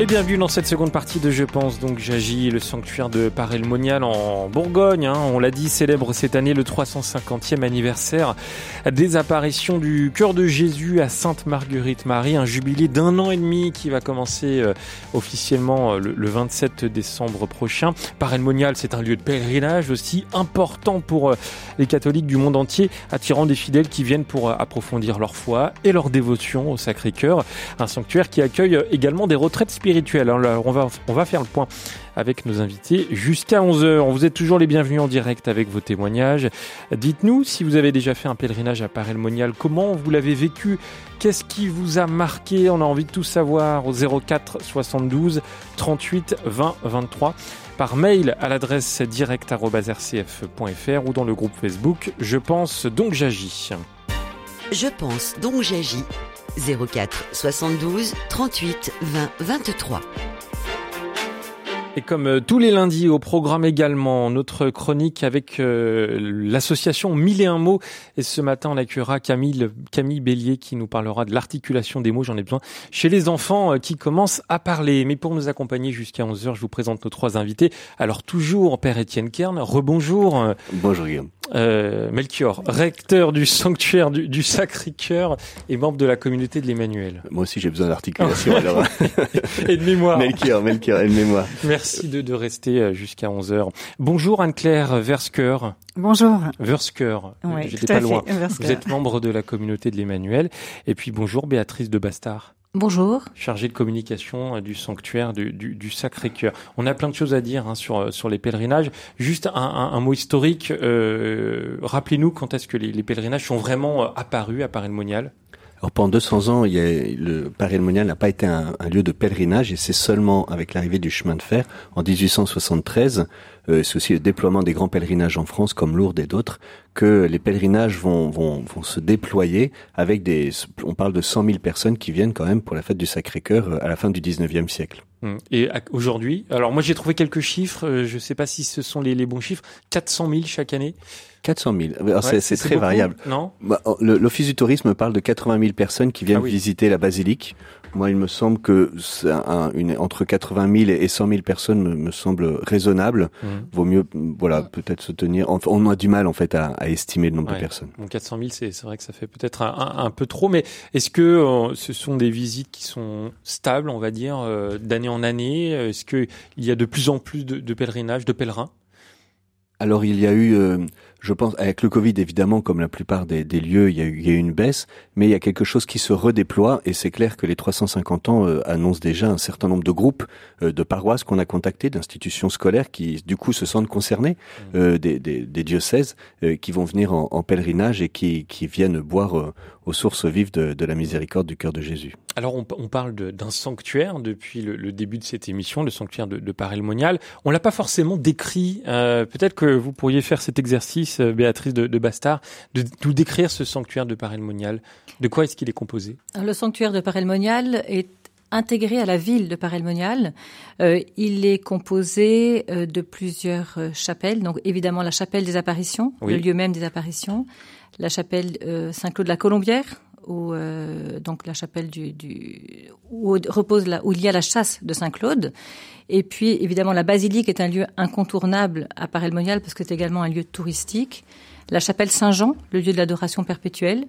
Et bienvenue dans cette seconde partie de Je pense donc j'agis, le sanctuaire de Parelmonial en Bourgogne. Hein. on l'a dit, célèbre cette année le 350e anniversaire des apparitions du cœur de Jésus à Sainte Marguerite Marie, un jubilé d'un an et demi qui va commencer euh, officiellement euh, le, 27 décembre prochain. Parelmonial, c'est un lieu de pèlerinage aussi important pour euh, les catholiques du monde entier, attirant des fidèles qui viennent pour approfondir leur foi et leur dévotion au Sacré-Cœur. Un sanctuaire qui accueille également des retraites spirituelles alors on va, on va faire le point avec nos invités jusqu'à 11h. Vous êtes toujours les bienvenus en direct avec vos témoignages. Dites-nous si vous avez déjà fait un pèlerinage à Paray-le-Monial, comment vous l'avez vécu, qu'est-ce qui vous a marqué, on a envie de tout savoir au 04 72 38 20 23 par mail à l'adresse direct.rcf.fr ou dans le groupe Facebook Je pense donc j'agis. Je pense donc j'agis 04 72 38 20 23. Et comme euh, tous les lundis au programme également, notre chronique avec euh, l'association Mille et un mots. Et ce matin, on accueillera Camille, Camille Bélier qui nous parlera de l'articulation des mots, j'en ai besoin, chez les enfants euh, qui commencent à parler. Mais pour nous accompagner jusqu'à 11h, je vous présente nos trois invités. Alors toujours Père Étienne Kern, rebonjour. Bonjour Guillaume. Euh, Melchior, recteur du sanctuaire du, Sacré-Cœur et membre de la communauté de l'Emmanuel. Moi aussi j'ai besoin d'articulation alors. et de mémoire. Melchior, Melchior et de mémoire. Merci de, de rester euh, jusqu'à 11h. Bonjour Anne-Claire Versker. Bonjour. Versker, oui, j'étais pas loin. Vous êtes membre de la communauté de l'Emmanuel. Et puis bonjour Béatrice de Bastard. Bonjour. Chargé de communication euh, du sanctuaire du, Sacré-Cœur. On a plein de choses à dire hein, sur, euh, sur les pèlerinages. Juste un, mot historique. Euh, Rappelez-nous quand est-ce que les, pèlerinages sont vraiment apparus à Paris-le-Monial? Alors pendant 200 ans, le Paris-le-Monial n'a pas été un, lieu de pèlerinage et c'est seulement avec l'arrivée du chemin de fer en 1873 euh, c'est aussi le déploiement des grands pèlerinages en France comme Lourdes et d'autres, que les pèlerinages vont, vont, vont se déployer avec des, on parle de 100 000 personnes qui viennent quand même pour la fête du Sacré-Cœur euh, à la fin du 19e siècle. Hum. Et aujourd'hui, alors moi j'ai trouvé quelques chiffres, euh, je ne sais pas si ce sont les, les bons chiffres, 400 000 chaque année 400 000. c'est très variable. Non? Bah, L'Office du tourisme parle de 80 000 personnes qui viennent ah visiter la basilique. Moi, il me semble que un, une, entre 80 000 et 100 000 personnes me, me semble raisonnable. Mmh. Vaut mieux, voilà, peut-être se tenir. On a du mal en fait à, à estimer le nombre de personnes. Bon, 400 000, c'est vrai que ça fait peut-être un, un, peu trop. Mais est-ce que euh, ce sont des visites qui sont stables, on va dire, euh, d'année en année? Est-ce qu'il y a de plus en plus de, de pèlerinages, de pèlerins? Alors il y a eu, euh, je pense, avec le Covid évidemment, comme la plupart des, des lieux, il y, a eu, il y, a eu, une baisse, mais il y a quelque chose qui se redéploie et c'est clair que les 350 ans euh, annoncent déjà un certain nombre de groupes, euh, de paroisses qu'on a contactés, d'institutions scolaires qui du coup se sentent concernés, mmh. des, des, des, diocèses qui vont venir en, en, pèlerinage et qui, qui viennent boire aux sources vives de, de, la miséricorde du cœur de Jésus. Alors on, on parle d'un sanctuaire depuis le, le, début de cette émission, le sanctuaire de, de Paray-le-Monial. On l'a pas forcément décrit. Peut-être que vous pourriez faire cet exercice, euh, Béatrice de, de Bastard, de nous décrire ce sanctuaire de Paray-le-Monial. De quoi est-ce qu'il est composé? Le sanctuaire de Paray-le-Monial est intégré à la ville de Paray-le-Monial. Euh, il est composé euh, de plusieurs euh, chapelles. Donc évidemment la chapelle des apparitions, oui. le lieu même des apparitions, la chapelle euh, Saint-Claude de la Colombière, où euh, donc la chapelle du, du où repose la, où il y a la chasse de Saint-Claude. Et puis évidemment la basilique est un lieu incontournable à Paray-le-Monial parce que c'est également un lieu touristique. La chapelle Saint-Jean, le lieu de l'adoration perpétuelle.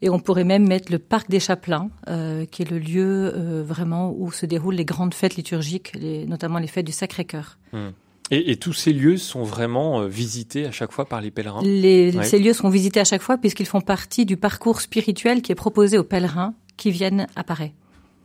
Et on pourrait même mettre le parc des Chapelains, euh, qui est le lieu euh, vraiment où se déroulent les grandes fêtes liturgiques, les, notamment les fêtes du Sacré-Cœur. Mmh. Et, et, tous ces lieux sont vraiment euh, visités à chaque fois par les pèlerins? Les, ouais. Ces lieux sont visités à chaque fois puisqu'ils font partie du parcours spirituel qui est proposé aux pèlerins qui viennent à Paris.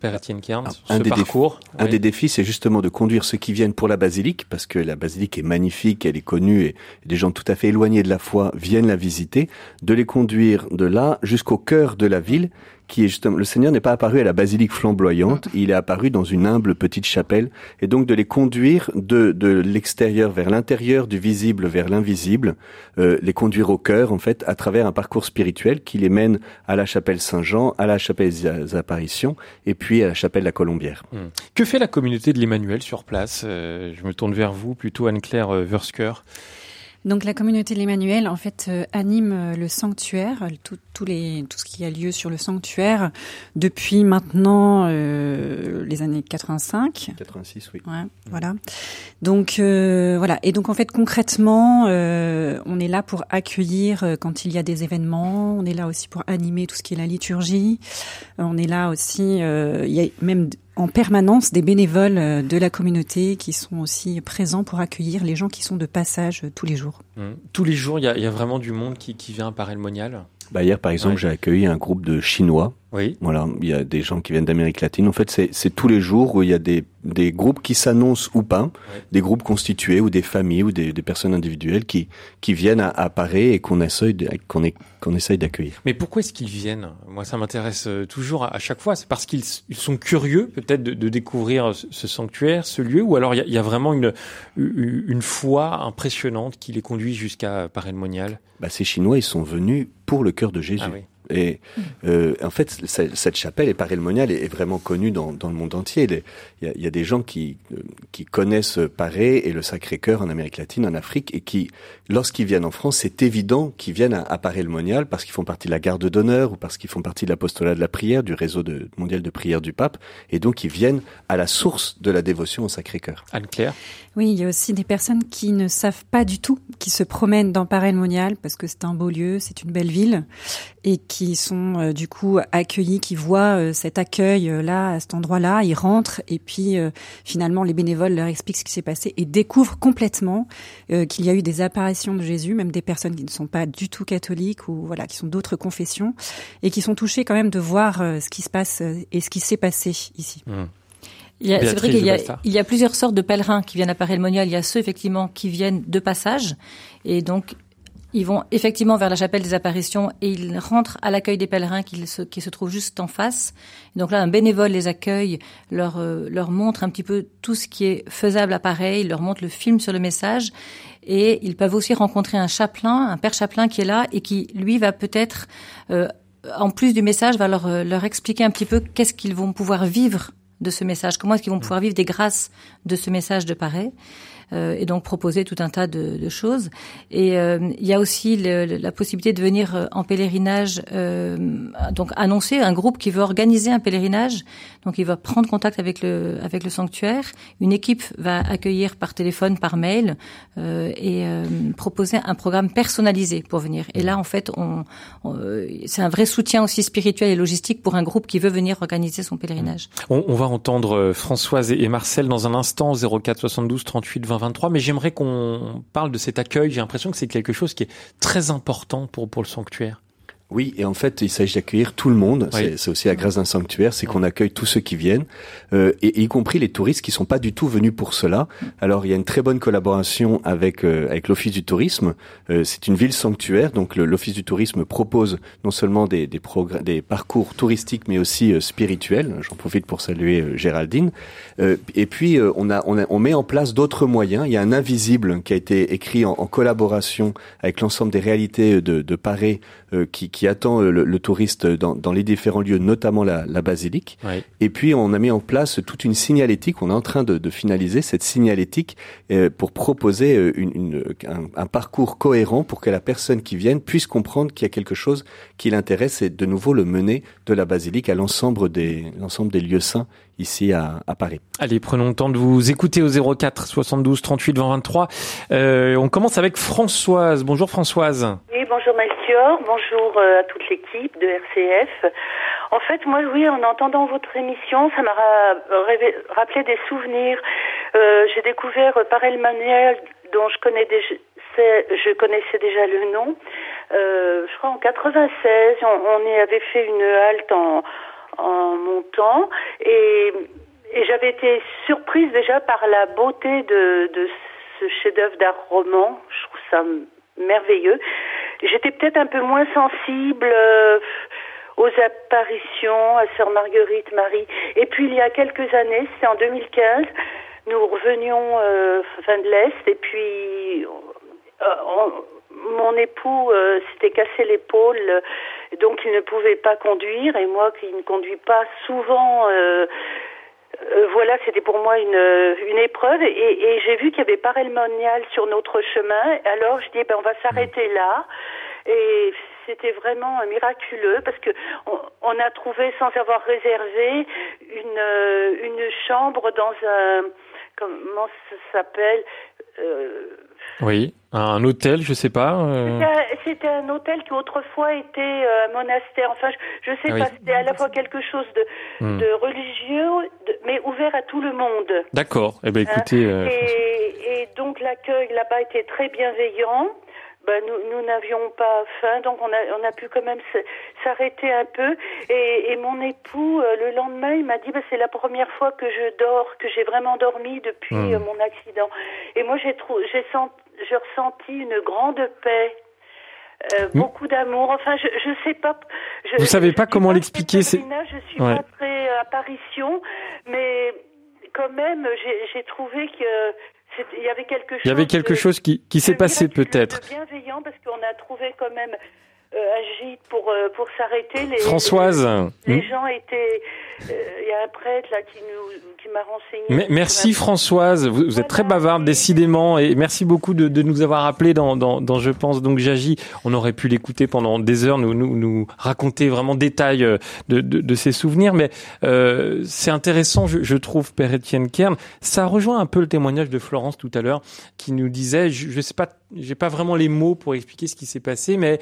Père Kern, un, des parcours. Défis, oui. Un des défis, c'est justement de conduire ceux qui viennent pour la basilique, parce que la basilique est magnifique, elle est connue, et des gens tout à fait éloignés de la foi viennent la visiter, de les conduire de là jusqu'au cœur de la ville, qui est justement, le Seigneur n'est pas apparu à la basilique flamboyante, il est apparu dans une humble petite chapelle, et donc de les conduire de, de l'extérieur vers l'intérieur, du visible vers l'invisible, euh, les conduire au cœur, en fait, à travers un parcours spirituel qui les mène à la chapelle Saint-Jean, à la chapelle des apparitions, et puis à la chapelle de la Colombière. Hmm. Que fait la communauté de l'Emmanuel sur place? Euh, Je me tourne vers vous, plutôt Anne-Claire Wursker. Donc la communauté de l'Emmanuel en fait euh, anime euh, le sanctuaire, tout, tout, les, tout ce qui a lieu sur le sanctuaire depuis maintenant euh, les années 85. 86, oui. Ouais, Voilà. Donc euh, voilà. Et donc en fait concrètement, on est là pour accueillir quand il y a des événements. On est là aussi pour animer tout ce qui est la liturgie. on est là aussi. il y a même en permanence des bénévoles euh, de la communauté qui sont aussi présents pour accueillir les gens qui sont de passage euh, tous les jours. Mmh. Tous les jours, il y, a, vraiment du monde qui, vient par El Monial bah Hier, par exemple, j'ai accueilli un groupe de Chinois. Oui. Voilà, il y a des gens qui viennent d'Amérique latine. En fait, c'est tous les jours où il y a des, des groupes qui s'annoncent ou pas, des groupes constitués ou des familles ou des, des personnes individuelles qui, qui viennent à, à Paris et qu'on essaye qu'on qu'on essaye d'accueillir. Mais pourquoi est-ce qu'ils viennent? Moi, ça m'intéresse euh, toujours à, chaque fois. C'est parce qu'ils sont curieux, peut-être, de, de, découvrir ce sanctuaire, ce lieu, ou alors il y a, y a, vraiment une, une foi impressionnante qui les conduit jusqu'à Paray-le-Monial. Bah, ces Chinois, ils sont venus pour le cœur de Jésus. Ah et euh, en fait, cette chapelle, et Paray le Monial, est, vraiment connue dans, dans, le monde entier. Il y, a, il y a des gens qui, euh, qui connaissent Paray et le Sacré-Cœur en Amérique latine, en Afrique, et qui, lorsqu'ils viennent en France, c'est évident qu'ils viennent à, à Paray le Monial parce qu'ils font partie de la garde d'honneur ou parce qu'ils font partie de l'apostolat de la prière, du réseau de, mondial de prière du pape, et donc ils viennent à la source de la dévotion au Sacré-Cœur. Anne-Claire? Oui, il y a aussi des personnes qui ne savent pas du tout, qui se promènent dans Paray le Monial parce que c'est un beau lieu, c'est une belle ville, et qui sont euh, du coup accueillis, qui voient euh, cet accueil euh, là, à cet endroit-là, ils rentrent et puis finalement les bénévoles leur expliquent ce qui s'est passé et découvrent complètement qu'il y a eu des apparitions de Jésus, même des personnes qui ne sont pas du tout catholiques ou voilà, qui sont d'autres confessions et qui sont touchées quand même de voir ce qui se passe et ce qui s'est passé ici. Mmh. C'est vrai qu'il y, il y, a plusieurs sortes de pèlerins qui viennent à Paray-le-Monial. Il y a ceux effectivement qui viennent de passage et donc ils vont effectivement vers la chapelle des apparitions et ils rentrent à l'accueil des pèlerins qui se, qui se trouvent juste en face. donc là, un bénévole les accueille, leur, euh, leur montre un petit peu tout ce qui est faisable à pareil, leur montre le film sur le message. Et ils peuvent aussi rencontrer un chapelain, un père chapelain qui est là et qui, lui, va peut-être, euh, en plus du message, va leur, euh, leur expliquer un petit peu qu'est-ce qu'ils vont pouvoir vivre de ce message, comment est-ce qu'ils vont pouvoir vivre des grâces de ce message de pareil. Euh, et donc proposer tout un tas de, choses. Et euh, il y a aussi la possibilité de venir euh, en pèlerinage, donc annoncer un groupe qui veut organiser un pèlerinage. Donc il va prendre contact avec le avec le sanctuaire. Une équipe va accueillir par téléphone, par mail et proposer un programme personnalisé pour venir. Et là en fait, c'est un vrai soutien aussi spirituel et logistique pour un groupe qui veut venir organiser son pèlerinage. On, on va entendre Françoise et Marcel dans un instant 04 72 38 20 mais j'aimerais qu'on parle de cet accueil. J'ai l'impression que c'est quelque chose qui est très important pour, pour le sanctuaire. Oui, et en fait, il s'agit d'accueillir tout le monde. C'est aussi la grâce d'un sanctuaire, c'est qu'on accueille tous ceux qui viennent, euh, et, y compris les touristes qui sont pas du tout venus pour cela. Alors, il y a une très bonne collaboration avec euh, avec l'Office du tourisme. Euh, c'est une ville sanctuaire, donc l'Office du tourisme propose non seulement des des, des parcours touristiques, mais aussi euh, spirituels. J'en profite pour saluer euh, Géraldine. et puis, on a, on a on met en place d'autres moyens. Il y a un invisible qui a été écrit en, en collaboration avec l'ensemble des réalités de, de Paris qui, qui qui attend euh, le, touriste dans, dans, les différents lieux, notamment la, la basilique. Et puis on a mis en place toute une signalétique. On est en train de, de finaliser cette signalétique euh, pour proposer euh, une, une, un, un, parcours cohérent pour que la personne qui vienne puisse comprendre qu'il y a quelque chose qui l'intéresse et de nouveau le mener de la basilique à l'ensemble des l'ensemble des lieux saints ici à, à, Paris. Allez, prenons le temps de vous écouter au 04 72 38 20 23. Euh, on commence avec Françoise. Bonjour Françoise. Bonjour Melchior, bonjour euh, à toute l'équipe de RCF. En fait, moi, oui, en entendant votre émission, ça m'a rappelé des souvenirs. Euh, J'ai découvert Parel Manuel, dont je connaissais déjà le nom. Euh, je crois en 96, on, y avait fait une halte en montant et, j'avais été surprise déjà par la beauté de ce chef-d'œuvre d'art roman. Je trouve ça merveilleux. J'étais peut-être un peu moins sensible euh, aux apparitions à Sœur Marguerite Marie. Et puis il y a quelques années, c'est en 2015, nous revenions euh, fin de l'Est et puis euh, mon époux euh, s'était cassé l'épaule, donc il ne pouvait pas conduire et moi qui ne conduis pas souvent voilà, c'était pour moi une, une épreuve et, j'ai vu qu'il y avait Parelmonial sur notre chemin. Alors je dis ben on va s'arrêter là et c'était vraiment miraculeux parce que on, a trouvé sans avoir réservé une euh, une chambre dans un comment ça s'appelle euh, oui, un hôtel, je sais pas. Euh... C'était un, hôtel qui autrefois était euh, un monastère. Enfin, je, je sais ah pas. C'était à la fois quelque chose de, hmm. de religieux, mais ouvert à tout le monde. D'accord. Eh ben, écoutez. Hein et, et, donc l'accueil là-bas était très bienveillant ben, nous n'avions pas faim, donc on a, on a pu quand même s'arrêter un peu. Et, et, mon époux, euh, le lendemain, il m'a dit, ben, c'est la première fois que je dors, que j'ai vraiment dormi depuis hmm. euh, mon accident. Et moi, j'ai j'ai ressenti une grande paix. Euh, hmm. beaucoup d'amour. Enfin, je je sais pas. Je, Vous savez pas comment l'expliquer. C'est. Je suis pas très apparition, mais quand même, j'ai trouvé que il y avait quelque chose, il y avait quelque chose qui, qui s'est passé peut-être. bienveillant parce qu'on a trouvé quand même euh, un gîte pour, euh, pour s'arrêter. Les, Françoise. Les, hmm. gens étaient. Euh, il y a un prêtre là qui, nous, qui m'a renseigné. Mais, merci Françoise, vous, êtes très bavarde décidément et merci beaucoup de, de nous avoir appelé dans, dans, dans, Je pense donc j'agis. On aurait pu l'écouter pendant des heures, nous, nous, nous raconter vraiment détail de, de, de ses souvenirs, mais euh, c'est intéressant, je, je, trouve, Père Étienne Kern. Ça rejoint un peu le témoignage de Florence tout à l'heure qui nous disait, je, je sais pas, j'ai pas vraiment les mots pour expliquer ce qui s'est passé, mais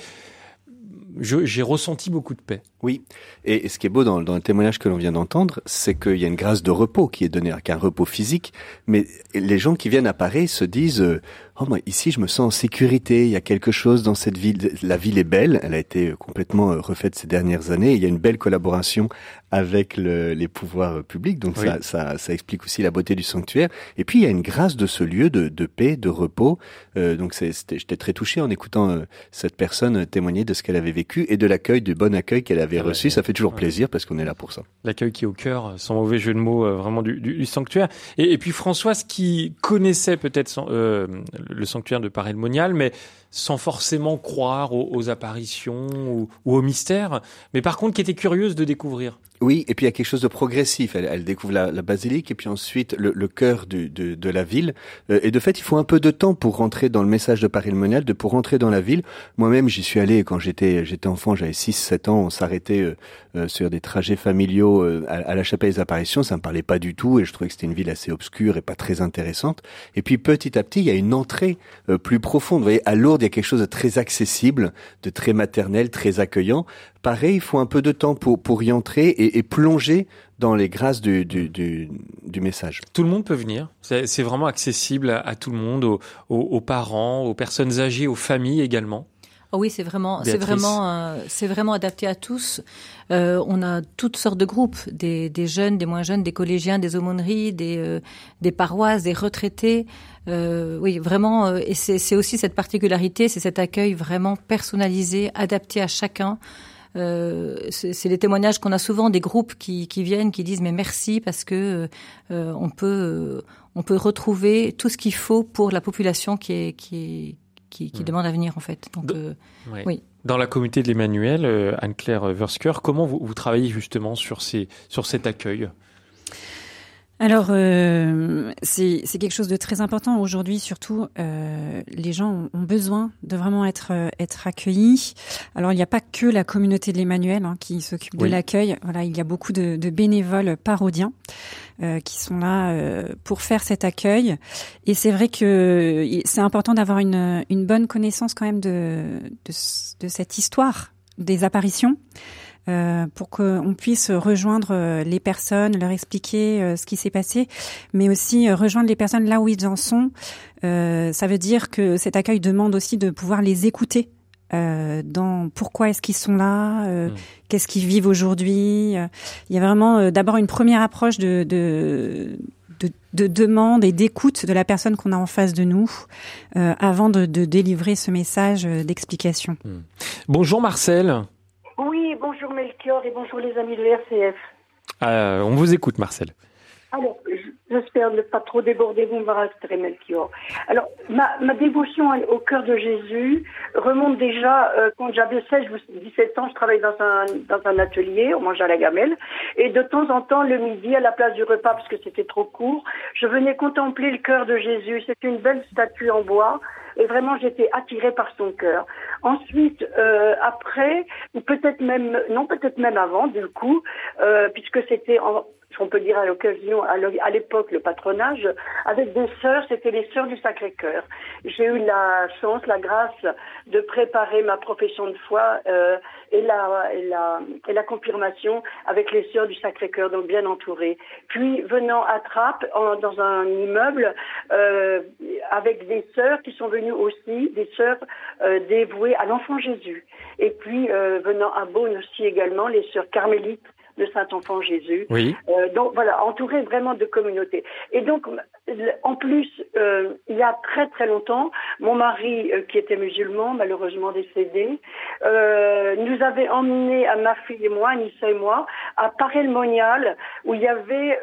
j'ai ressenti beaucoup de paix. Oui, et, ce qui est beau dans, le témoignage que l'on vient d'entendre, c'est qu'il y a une grâce de repos qui est donnée, qu'un repos physique, mais les gens qui viennent à Paris se disent euh, oh moi ici je me sens en sécurité, il y a quelque chose dans cette ville, la ville est belle, elle a été complètement euh, refaite ces dernières années, il y a une belle collaboration avec le, les pouvoirs publics, donc ça, ça, ça, explique aussi la beauté du sanctuaire. Et puis il y a une grâce de ce lieu de, de paix, de repos. Euh, donc j'étais très touché en écoutant euh, cette personne témoigner de ce qu'elle avait vécu et de l'accueil, du bon accueil qu'elle avait reçu. Ça fait toujours plaisir parce qu'on est là pour ça. L'accueil qui est au cœur, sans mauvais jeu de mots, euh, vraiment du, du, sanctuaire. Et, et, puis Françoise qui connaissait peut-être euh, le sanctuaire de Paray-le-Monial, mais sans forcément croire aux, apparitions ou, aux mystères, mais par contre qui était curieuse de découvrir. Oui, et puis il y a quelque chose de progressif. Elle, découvre la, basilique et puis ensuite le, cœur de, la ville. Euh, et de fait, il faut un peu de temps pour rentrer dans le message de Paris le Monial, de pour rentrer dans la ville. Moi-même, j'y suis allé quand j'étais enfant, j'avais 6-7 ans. On s'arrêtait euh, euh, sur des trajets familiaux à, à, la chapelle des apparitions. Ça me parlait pas du tout et je trouvais que c'était une ville assez obscure et pas très intéressante. Et puis petit à petit, il y a une entrée plus profonde. Vous voyez, à Lourdes, il y a quelque chose de très accessible, de très maternel, très accueillant. Pareil, il faut un peu de temps pour, pour y entrer et, plonger dans les grâces du, du, message. Tout le monde peut venir. C'est vraiment accessible à, tout le monde, aux, parents, aux personnes âgées, aux familles également. Oh oui, c'est vraiment, c'est vraiment, euh, c'est vraiment adapté à tous. Euh, on a toutes sortes de groupes, des, des, jeunes, des moins jeunes, des collégiens, des aumôneries, des, euh, des paroisses, des retraités. Euh, oui, vraiment. Euh, et c'est aussi cette particularité, c'est cet accueil vraiment personnalisé, adapté à chacun. Euh, c'est les témoignages qu'on a souvent des groupes qui, qui, viennent, qui disent mais merci parce que euh, on peut on peut retrouver tout ce qu'il faut pour la population qui est qui qui, qui mmh. demande à venir en fait. Donc euh, oui. Dans la communauté de l'Emmanuel, Anne-Claire Versker, comment vous, vous, travaillez justement sur ces sur cet accueil? Alors, euh, c'est quelque chose de très important aujourd'hui. Surtout, euh, les gens ont, besoin de vraiment être euh, être accueillis. Alors, il n'y a pas que la communauté de l'Emmanuel hein, qui s'occupe de l'accueil. Voilà, il y a beaucoup de, de bénévoles parodiens euh, qui sont là euh, pour faire cet accueil. Et c'est vrai que c'est important d'avoir une, une bonne connaissance quand même de, de, de cette histoire des apparitions. Euh, pour qu'on puisse rejoindre euh, les personnes, leur expliquer euh, ce qui s'est passé, mais aussi rejoindre les personnes là où ils en sont. ça veut dire que cet accueil demande aussi de pouvoir les écouter. dans pourquoi est-ce qu'ils sont là, mmh. qu'est-ce qu'ils vivent aujourd'hui. Il y a vraiment d'abord une première approche de, de de, demande et d'écoute de la personne qu'on a en face de nous avant de, de, délivrer ce message d'explication. Mmh. Bonjour Marcel. Et bonjour les amis de RCF. Euh, on vous écoute, Marcel. Alors, j'espère ne pas trop déborder vous, Marastre Melchior. Alors, ma, ma, dévotion au cœur de Jésus remonte déjà euh, quand j'avais 16 ou 17 ans, je travaillais dans un, dans un atelier, on mangeait à la gamelle, et de temps en temps, le midi, à la place du repas, parce que c'était trop court, je venais contempler le cœur de Jésus. C'était une belle statue en bois, et vraiment j'étais attirée par son cœur. Ensuite, euh, après, ou peut-être même, non, peut-être même avant, du coup, euh, puisque c'était en on peut dire à l'occasion, à l'époque, le patronage, avec des sœurs, c'était les sœurs du Sacré-Cœur. J'ai eu la chance, la grâce de préparer ma profession de foi euh, et, la, confirmation avec les sœurs du Sacré-Cœur, donc bien entourées. Puis venant à Trappes, dans un immeuble, euh, avec des sœurs qui sont venues aussi, des sœurs euh, dévouées à l'enfant Jésus. Et puis venant à Beaune aussi également, les sœurs carmélites de Saint-Enfant Jésus. Oui. Euh, donc voilà, entouré vraiment de communautés. Et donc, en plus, euh, il y a très très longtemps, mon mari, euh, qui était musulman, malheureusement décédé, nous avait emmenés à ma fille et moi, Anissa et moi, à Paray-le-Monial, où il y avait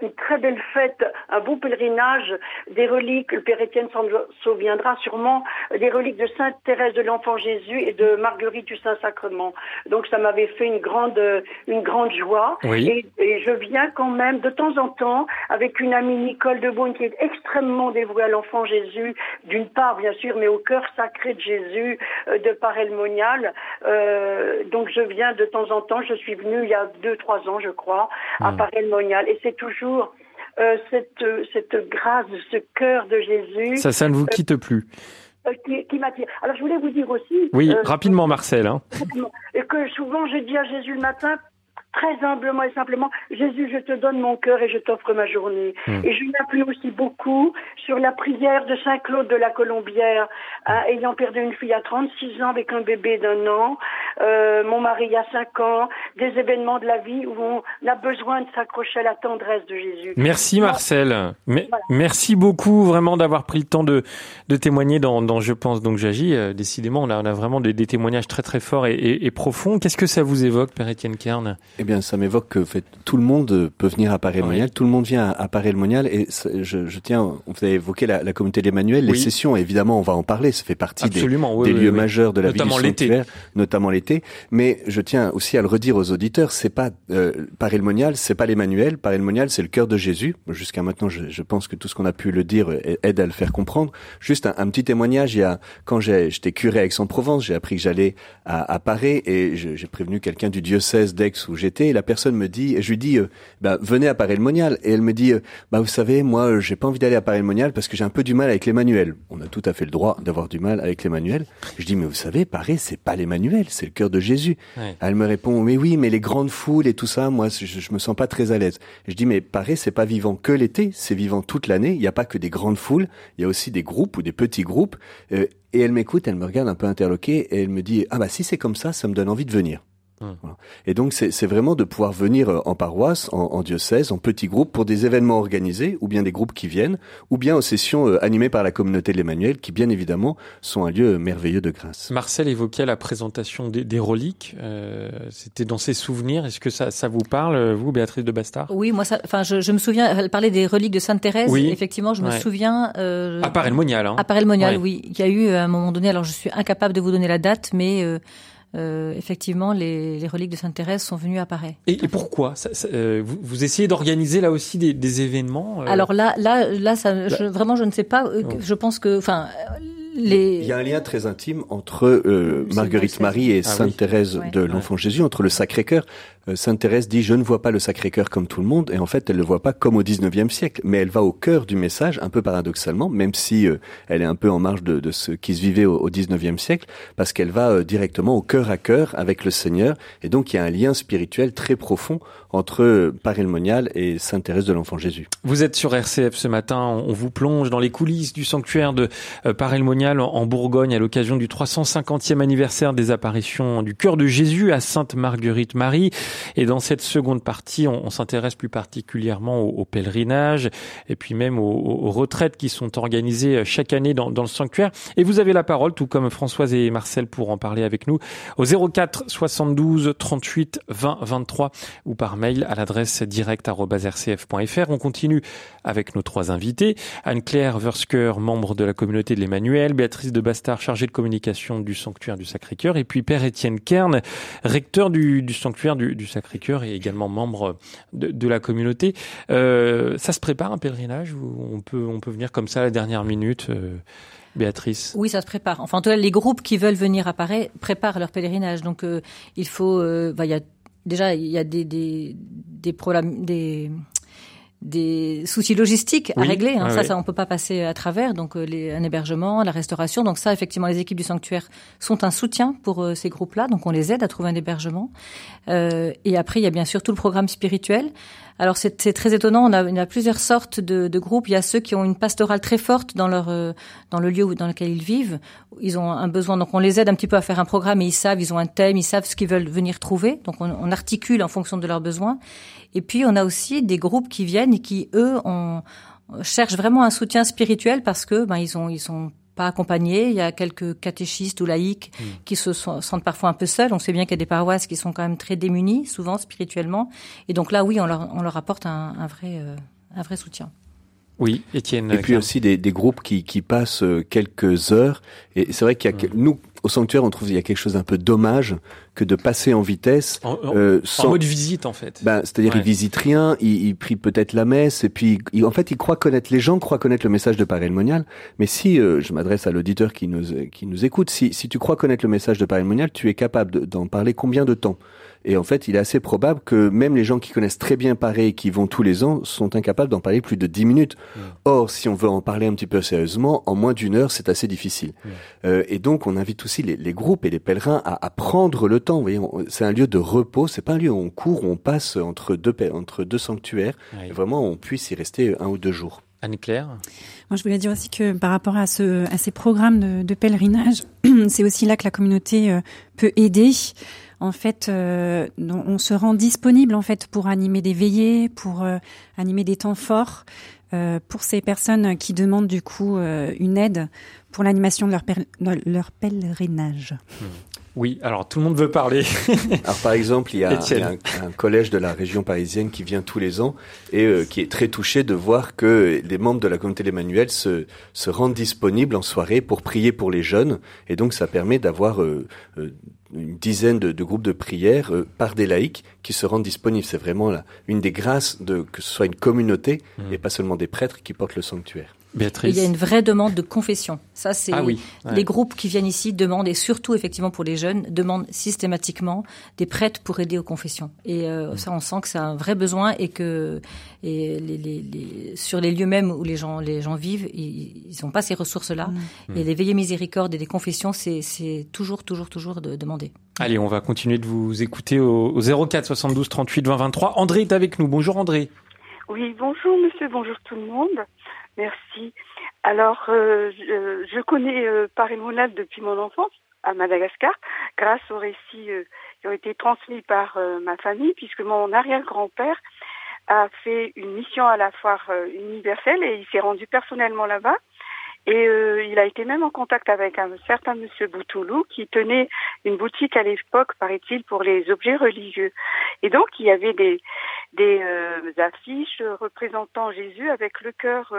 une très belle fête, un beau pèlerinage, des reliques, le Père Étienne s'en souviendra sûrement, des reliques de Sainte Thérèse de l'Enfant Jésus et de Marguerite du Saint-Sacrement. Donc ça m'avait fait une grande, une grande joie. Et, et, je viens quand même de temps en temps avec une amie Nicole de Beaune qui est extrêmement dévouée à l'enfant Jésus, d'une part bien sûr, mais au cœur sacré de Jésus euh, de Paray-le-Monial. Euh, donc je viens de temps en temps, je suis venue il y a deux, trois ans je crois, à hmm. Paray-le-Monial. Et c'est toujours euh, cette, cette grâce, ce cœur de Jésus. Ça, ça ne vous quitte plus. Qui, qui m'attire. Alors je voulais vous dire aussi. Oui, rapidement Marcel. Hein. Et que souvent je dis à Jésus le matin, très humblement et simplement, Jésus, je te donne mon cœur et je t'offre ma journée. Hmm. Et je m'appuie aussi beaucoup sur la prière de Saint Claude de la Colombière, hein, ayant perdu une fille à 36 ans avec un bébé d'un an, euh, mon mari a 5 ans, des événements de la vie où on a besoin de s'accrocher à la tendresse de Jésus. Merci Marcel. Merci beaucoup vraiment d'avoir pris le temps de, de témoigner dans, dans Je pense donc j'agis. Euh, décidément, on a, on a vraiment des, des, témoignages très très forts et, et, et profonds. Qu'est-ce que ça vous évoque, Père Étienne Kern? Eh bien, ça m'évoque que fait, tout le monde peut venir à Paris-le-Monial, tout le monde vient à, Paris-le-Monial, et je, je, tiens, vous avez évoqué la, la communauté d'Emmanuel, les sessions, évidemment, on va en parler, ça fait partie des, des lieux majeurs de la notamment vie du sanctuaire, notamment l'été, mais je tiens aussi à le redire aux auditeurs, c'est pas euh, Paris-le-Monial, c'est pas l'Emmanuel, Paris-le-Monial, c'est le cœur de Jésus. Jusqu'à maintenant, je, je, pense que tout ce qu'on a pu le dire aide à le faire comprendre. Juste un, un petit témoignage, il y a, quand j'étais curé à Aix-en-Provence, j'ai appris que j'allais à, à Paris, et j'ai prévenu quelqu'un du diocèse d'Aix où j'étais, et la personne me dit, et je lui dis, euh, bah, venez à Paray-le-Monial. Et elle me dit, euh, bah, vous savez, moi, euh, j'ai pas envie d'aller à Paray-le-Monial parce que j'ai un peu du mal avec les manuels. On a tout à fait le droit d'avoir du mal avec les manuels. Je dis, mais vous savez, Paris, c'est pas les manuels, c'est le cœur de Jésus. Elle me répond, mais oui, mais les grandes foules et tout ça, moi, je, je me sens pas très à l'aise. Je dis, mais Paris, c'est pas vivant que l'été, c'est vivant toute l'année. Il n'y a pas que des grandes foules, il y a aussi des groupes ou des petits groupes. et elle m'écoute, elle me regarde un peu interloquée et elle me dit, ah bah si c'est comme ça, ça me donne envie de venir. Hum. Et donc c'est vraiment de pouvoir venir euh, en paroisse, en, diocèse, en petits groupes pour des événements organisés, ou bien des groupes qui viennent, ou bien aux sessions euh, animées par la communauté de l'Emmanuel, qui bien évidemment sont un lieu merveilleux de grâce. Marcel évoquait la présentation des, reliques. Euh, c'était dans ses souvenirs. Est-ce que ça, ça vous parle, vous, Béatrice de Bastard? Oui, moi, enfin, je, je, me souviens. Elle parlait des reliques de Sainte Thérèse. Oui. Effectivement, je me souviens. Euh, à Paray-le-Monial. Hein. À Paray-le-Monial, oui. Il y a eu à un moment donné. Alors, je suis incapable de vous donner la date, mais euh, effectivement, les, les, reliques de Sainte Thérèse sont venues à Paris. Et, et pourquoi ça, ça, euh, vous, vous, essayez d'organiser là aussi des, des événements euh... Alors là, là, là, ça, Je, vraiment, je ne sais pas. Euh, je pense que, enfin, il y a un lien très intime entre euh, Marguerite Marie et ah Sainte Thérèse de l'Enfant Jésus, entre le Sacré-Cœur. Euh, Sainte Thérèse dit je ne vois pas le Sacré-Cœur comme tout le monde, et en fait elle le voit pas comme au 19e siècle, mais elle va au cœur du message, un peu paradoxalement, même si euh, elle est un peu en marge de, ce qui se vivait au, au 19e siècle, parce qu'elle va directement au cœur à cœur avec le Seigneur, et donc il y a un lien spirituel très profond entre Paray-le-Monial et Sainte Thérèse de l'Enfant Jésus. Vous êtes sur RCF ce matin, on vous plonge dans les coulisses du sanctuaire de Paray-le-Monial Monial en Bourgogne à l'occasion du 350e anniversaire des apparitions du cœur de Jésus à Sainte-Marguerite-Marie. Et dans cette seconde partie, on, s'intéresse plus particulièrement au, pèlerinage et puis même aux, retraites qui sont organisées chaque année dans, dans, le sanctuaire. Et vous avez la parole, tout comme Françoise et Marcel, pour en parler avec nous au 04 72 38 20 23 ou par mail à l'adresse direct.rcf.fr. On continue avec nos trois invités. Anne-Claire Versker, membre de la communauté de l'Emmanuel, Béatrice de Bastard, chargée de communication du sanctuaire du Sacré-Cœur, et puis Père Étienne Kern, recteur du, sanctuaire du, Sacré-Cœur et également membre de, la communauté. Euh, ça se prépare un pèlerinage ou on peut, on peut venir comme ça à la dernière minute euh, Béatrice? Oui, ça se prépare. Enfin, en tout cas, les groupes qui veulent venir à Paris préparent leur pèlerinage. Donc, euh, il faut, bah, il y a déjà, il y a des, des, des problèmes, des, des soucis logistiques à régler. Hein. ça, ça, on peut pas passer à travers. Donc, euh, les, un hébergement, la restauration. Donc ça, effectivement, les équipes du sanctuaire sont un soutien pour euh, ces groupes-là. Donc, on les aide à trouver un hébergement. Euh, et après, il y a bien sûr tout le programme spirituel. Alors c'est très étonnant, on a, a, plusieurs sortes de, de, groupes. Il y a ceux qui ont une pastorale très forte dans leur euh, dans le lieu dans lequel ils vivent. Ils ont un besoin, donc on les aide un petit peu à faire un programme et ils savent, ils ont un thème, ils savent ce qu'ils veulent venir trouver. Donc on, on, articule en fonction de leurs besoins. Et puis on a aussi des groupes qui viennent et qui eux cherchent vraiment un soutien spirituel parce que ben ils ont ils sont pas accompagnés. Il y a quelques catéchistes ou laïcs hmm. qui se sentent parfois un peu seuls. On sait bien qu'il y a des paroisses qui sont quand même très démunies, souvent spirituellement. Et donc là, oui, on leur, on leur apporte un, un vrai, euh, un vrai soutien. Oui, Étienne. Et puis aussi des, des groupes qui, qui passent euh, quelques heures. Et c'est vrai qu'il y a hmm. nous au sanctuaire, on trouve qu'il y a quelque chose d'un peu dommage que de passer en vitesse en, euh, sans mode visite en fait. Ben, c'est-à-dire ouais. il visite rien, il, il prie peut-être la messe et puis en fait il croit connaître les gens croient connaître le message de Père Monial. Mais si euh, je m'adresse à l'auditeur qui nous qui nous écoute, si si tu crois connaître le message de Père Monial, tu es capable d'en parler combien de temps? Et en fait, il est assez probable que même les gens qui connaissent très bien Paris et qui vont tous les ans sont incapables d'en parler plus de 10 minutes. Or, si on veut en parler un petit peu sérieusement, en moins d'une heure, c'est assez difficile. Euh, et donc, on invite aussi les, les groupes et les pèlerins à, à, prendre le temps. Vous voyez, c'est un lieu de repos. C'est pas un lieu où on court, où on passe entre deux entre deux sanctuaires. Et vraiment, on puisse y rester un ou deux jours. Anne-Claire? Moi, je voulais dire aussi que par rapport à, ce, à ces programmes de, de pèlerinage, c'est aussi là que la communauté euh, peut aider en fait, euh, on se rend disponible en fait pour animer des veillées, pour euh, animer des temps forts euh, pour ces personnes qui demandent du coup une aide pour l'animation de leur, pèlerinage. Hmm. Oui, alors tout le monde veut parler. alors par exemple, il y a, un, collège de la région parisienne qui vient tous les ans et qui est très touché de voir que les membres de la communauté des manuels se, se rendent disponibles en soirée pour prier pour les jeunes et donc ça permet d'avoir une dizaine de, groupes de prière euh, par des laïcs qui se rendent disponibles. C'est vraiment là, une des grâces de que ce soit une communauté mmh. et pas seulement des prêtres qui portent le sanctuaire. Il y a une vraie demande de confession. Ça, c'est ah les groupes qui viennent ici demandent, et surtout effectivement pour les jeunes, demandent systématiquement des prêtres pour aider aux confessions. Et euh, ça, on sent que c'est un vrai besoin et que et les, les, les, sur les lieux même où les gens les gens vivent, ils n'ont pas ces ressources-là. Mm. Et les veillées miséricorde et les confessions, c'est toujours toujours toujours de demander. Allez, on va continuer de vous écouter au, au 04 72 38 20 23. André est avec nous. Bonjour André. Oui, bonjour monsieur, bonjour tout le monde. Merci. Alors, euh, je, connais euh, Paris depuis mon enfance à Madagascar, grâce aux récits euh, qui ont été transmis par euh, ma famille, puisque mon arrière-grand-père a fait une mission à la foire universelle et il s'est rendu personnellement là-bas. Et il a été même en contact avec un certain monsieur Boutoulou qui tenait une boutique à l'époque, paraît-il, pour les objets religieux. Et donc, il y avait des, des affiches représentant Jésus avec le cœur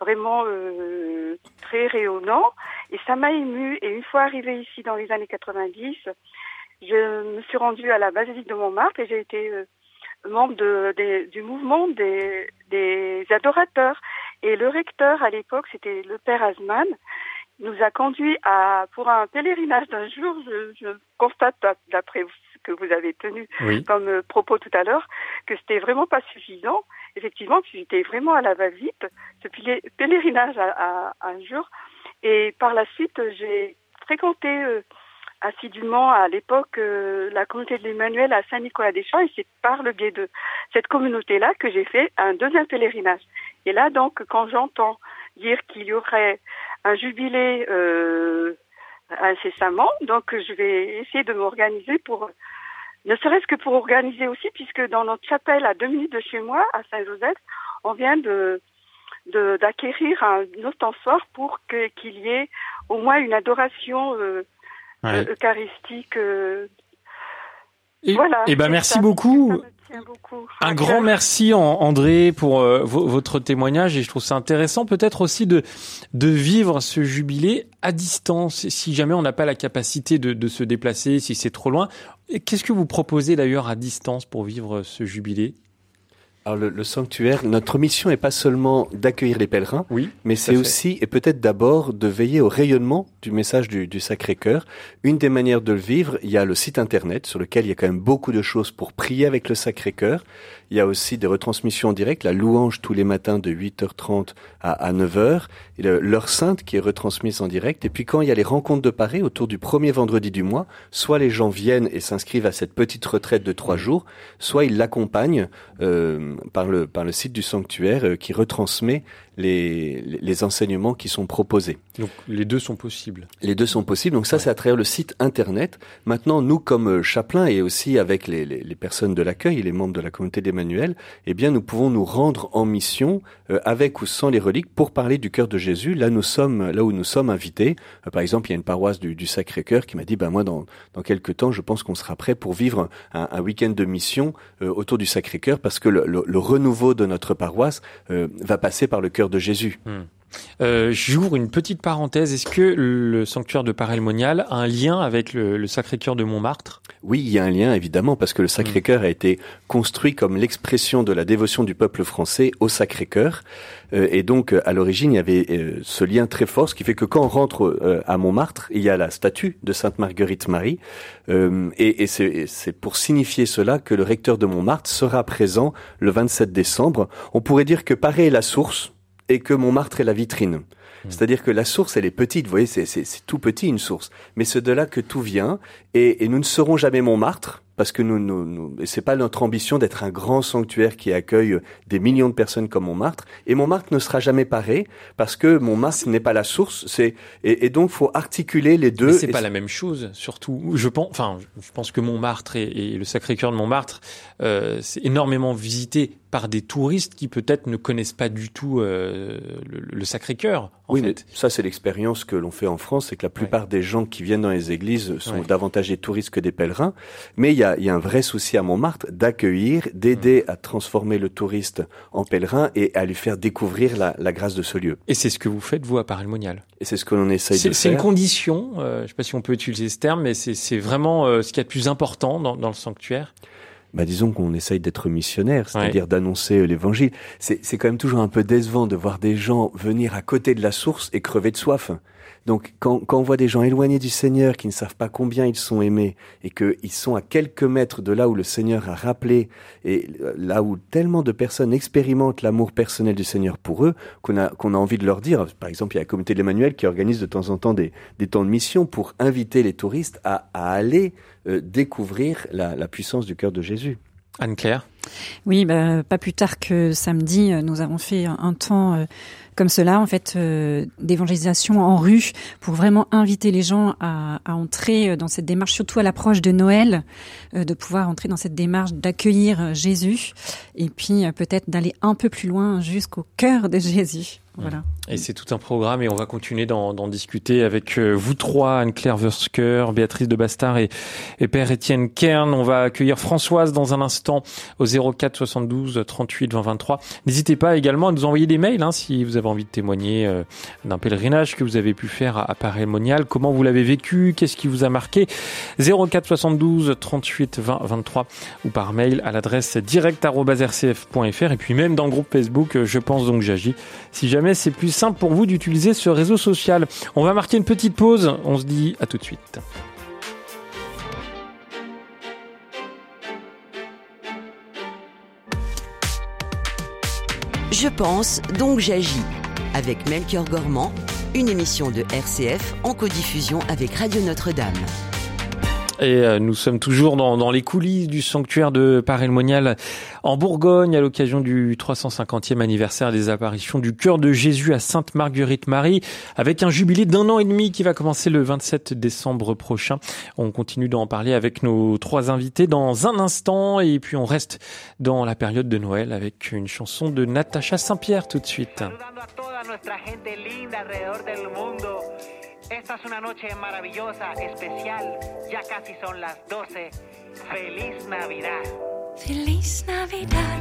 vraiment euh, très rayonnant. Et ça m'a ému. Et une fois arrivée ici dans les années 90, je me suis rendue à la basilique de Montmartre et j'ai été euh, membre de, du mouvement des, des adorateurs. Et le recteur à l'époque, c'était le père Asman, nous a conduit à pour un pèlerinage d'un jour. Je, je constate d'après ce que vous avez tenu comme euh, propos tout à l'heure que c'était vraiment pas suffisant effectivement, j'étais vraiment à la va-vite depuis les pèlerinages à, un jour. Et par la suite, j'ai fréquenté euh, assidûment à l'époque euh, la communauté de l'Emmanuel à Saint-Nicolas-des-Champs et c'est par le biais de cette communauté-là que j'ai fait un deuxième pèlerinage. Et là, donc, quand j'entends dire qu'il y aurait un jubilé euh, incessamment, donc je vais essayer de m'organiser pour, ne serait-ce que pour organiser aussi, puisque dans notre chapelle à deux minutes de chez moi, à Saint-Joseph, on vient de d'acquérir un ostensoir pour qu'il y ait au moins une adoration euh, eucharistique. Euh. et, voilà. Et eh ben merci beaucoup. Un grand merci André pour euh, votre témoignage et je trouve ça intéressant peut-être aussi de de vivre ce jubilé à distance. Si jamais on n'a pas la capacité de, de se déplacer si c'est trop loin. Qu'est-ce que vous proposez d'ailleurs à distance pour vivre ce jubilé? Alors le, sanctuaire, notre mission n'est pas seulement d'accueillir les pèlerins, oui, mais c'est aussi et peut-être d'abord de veiller au rayonnement du message du, du Sacré-Cœur. Une des manières de le vivre, il y a le site internet sur lequel il y a quand même beaucoup de choses pour prier avec le Sacré-Cœur. Il y a aussi des retransmissions en direct, la louange tous les matins de 8h30 à, 9h, l'heure sainte qui est retransmise en direct. Et puis quand il y a les rencontres de Paris autour du premier vendredi du mois, soit les gens viennent et s'inscrivent à cette petite retraite de trois jours, soit ils l'accompagnent euh, par, le, par le site du sanctuaire euh, qui retransmet les, les enseignements qui sont proposés. Donc les deux sont possibles. Les deux sont possibles. Donc ça, c'est à travers le site internet. Maintenant, nous, comme euh, chapelains et aussi avec les, les, les personnes de l'accueil et les membres de la communauté eh bien, nous pouvons nous rendre en mission euh, avec ou sans les reliques pour parler du cœur de Jésus. Là, nous sommes là où nous sommes invités. Euh, par exemple, il y a une paroisse du, Sacré-Cœur qui m'a dit, ben moi, dans, dans quelques temps, je pense qu'on sera prêt pour vivre un, week-end de mission autour du Sacré-Cœur parce que le, renouveau de notre paroisse va passer par le cœur de Jésus. Hmm. Euh, J'ouvre une petite parenthèse. Est-ce que le sanctuaire de Parelmonial a un lien avec le, Sacré-Cœur de Montmartre? Oui, il y a un lien évidemment parce que le Sacré-Cœur a été construit comme l'expression de la dévotion du peuple français au Sacré-Cœur. Euh, et donc, à l'origine, il y avait euh, ce lien très fort, ce qui fait que quand on rentre euh, à Montmartre, il y a la statue de Sainte Marguerite Marie. et, et c'est pour signifier cela que le recteur de Montmartre sera présent le 27 décembre. On pourrait dire que Paris est la source et que Montmartre est la vitrine. Hmm. C'est-à-dire que la source, elle est petite, vous voyez, c'est tout petit une source. Mais c'est de là que tout vient, et, et nous ne serons jamais Montmartre, parce que nous, nous, nous c'est pas notre ambition d'être un grand sanctuaire qui accueille des millions de personnes comme Montmartre. Et Montmartre ne sera jamais paré parce que Montmartre n'est pas la source. C'est et, et, donc faut articuler les deux. C'est pas la même chose, surtout. Je pense, enfin, je pense que Montmartre et, et le Sacré-Cœur de Montmartre, euh, c'est énormément visité par des touristes qui peut-être ne connaissent pas du tout euh, le, le Sacré-Cœur. Oui, mais ça c'est l'expérience que l'on fait en France, c'est que la plupart des gens qui viennent dans les églises sont davantage des touristes que des pèlerins. Mais il y a y a un vrai souci à Montmartre d'accueillir, d'aider à transformer le touriste en pèlerin et à lui faire découvrir la, la grâce de ce lieu. Et c'est ce que vous faites, vous, à Paris-le-Monial. Et c'est ce que l'on essaye de faire. C'est une condition, euh, je ne sais pas si on peut utiliser ce terme, mais c'est vraiment euh, ce qui est le plus important dans, dans le sanctuaire? Bah disons qu'on essaye d'être missionnaire, c'est-à-dire d'annoncer euh, l'évangile. C'est quand même toujours un peu décevant de voir des gens venir à côté de la source et crever de soif. Donc quand, quand, on voit des gens éloignés du Seigneur qui ne savent pas combien ils sont aimés et qu'ils sont à quelques mètres de là où le Seigneur a rappelé et euh, là où tellement de personnes expérimentent l'amour personnel du Seigneur pour eux qu'on a, qu'on a envie de leur dire, par exemple il y a la communauté de l'Emmanuel qui organise de temps en temps des, des temps de mission pour inviter les touristes à, à aller euh, découvrir la, la puissance du cœur de Jésus. Anne-Claire? Oui, bah, pas plus tard que samedi, euh, nous avons fait un temps comme cela, en fait, euh, d'évangélisation en rue pour vraiment inviter les gens à, à, entrer dans cette démarche, surtout à l'approche de Noël, euh, de pouvoir entrer dans cette démarche d'accueillir Jésus et puis euh, peut-être d'aller un peu plus loin jusqu'au cœur de Jésus. Voilà. Et c'est tout un programme et on va continuer d'en discuter avec euh, vous trois, Anne-Claire Versker, Béatrice de Bastard et, et, Père Étienne Kern. On va accueillir Françoise dans un instant au 04 72 38 20 23. N'hésitez pas également à nous envoyer des mails hein, si vous avez envie de témoigner euh, d'un pèlerinage que vous avez pu faire à, à paris Monial, comment vous l'avez vécu, qu'est-ce qui vous a marqué? 04 72 38 20 23 ou par mail à l'adresse direct@rcf.fr et puis même dans le groupe Facebook euh, Je pense donc j'agis. Si jamais c'est plus simple pour vous d'utiliser ce réseau social. On va marquer une petite pause. On se dit à tout de suite. Je pense, donc j'agis. Avec Melchior Gormand, une émission de RCF en codiffusion avec Radio Notre-Dame. Et euh, nous sommes toujours dans, dans les coulisses du sanctuaire de Paray-le-Monial en Bourgogne à l'occasion du 350e anniversaire des apparitions du cœur de Jésus à Sainte-Marguerite-Marie avec un jubilé d'un an et demi qui va commencer le 27 décembre prochain. On continue d'en parler avec nos trois invités dans un instant et puis on reste dans la période de Noël avec une chanson de Natacha Saint-Pierre tout de suite. nuestra gente linda alrededor del mundo. Esta es una noche maravillosa, especial. Ya casi son las 12. Feliz Navidad. Feliz Navidad.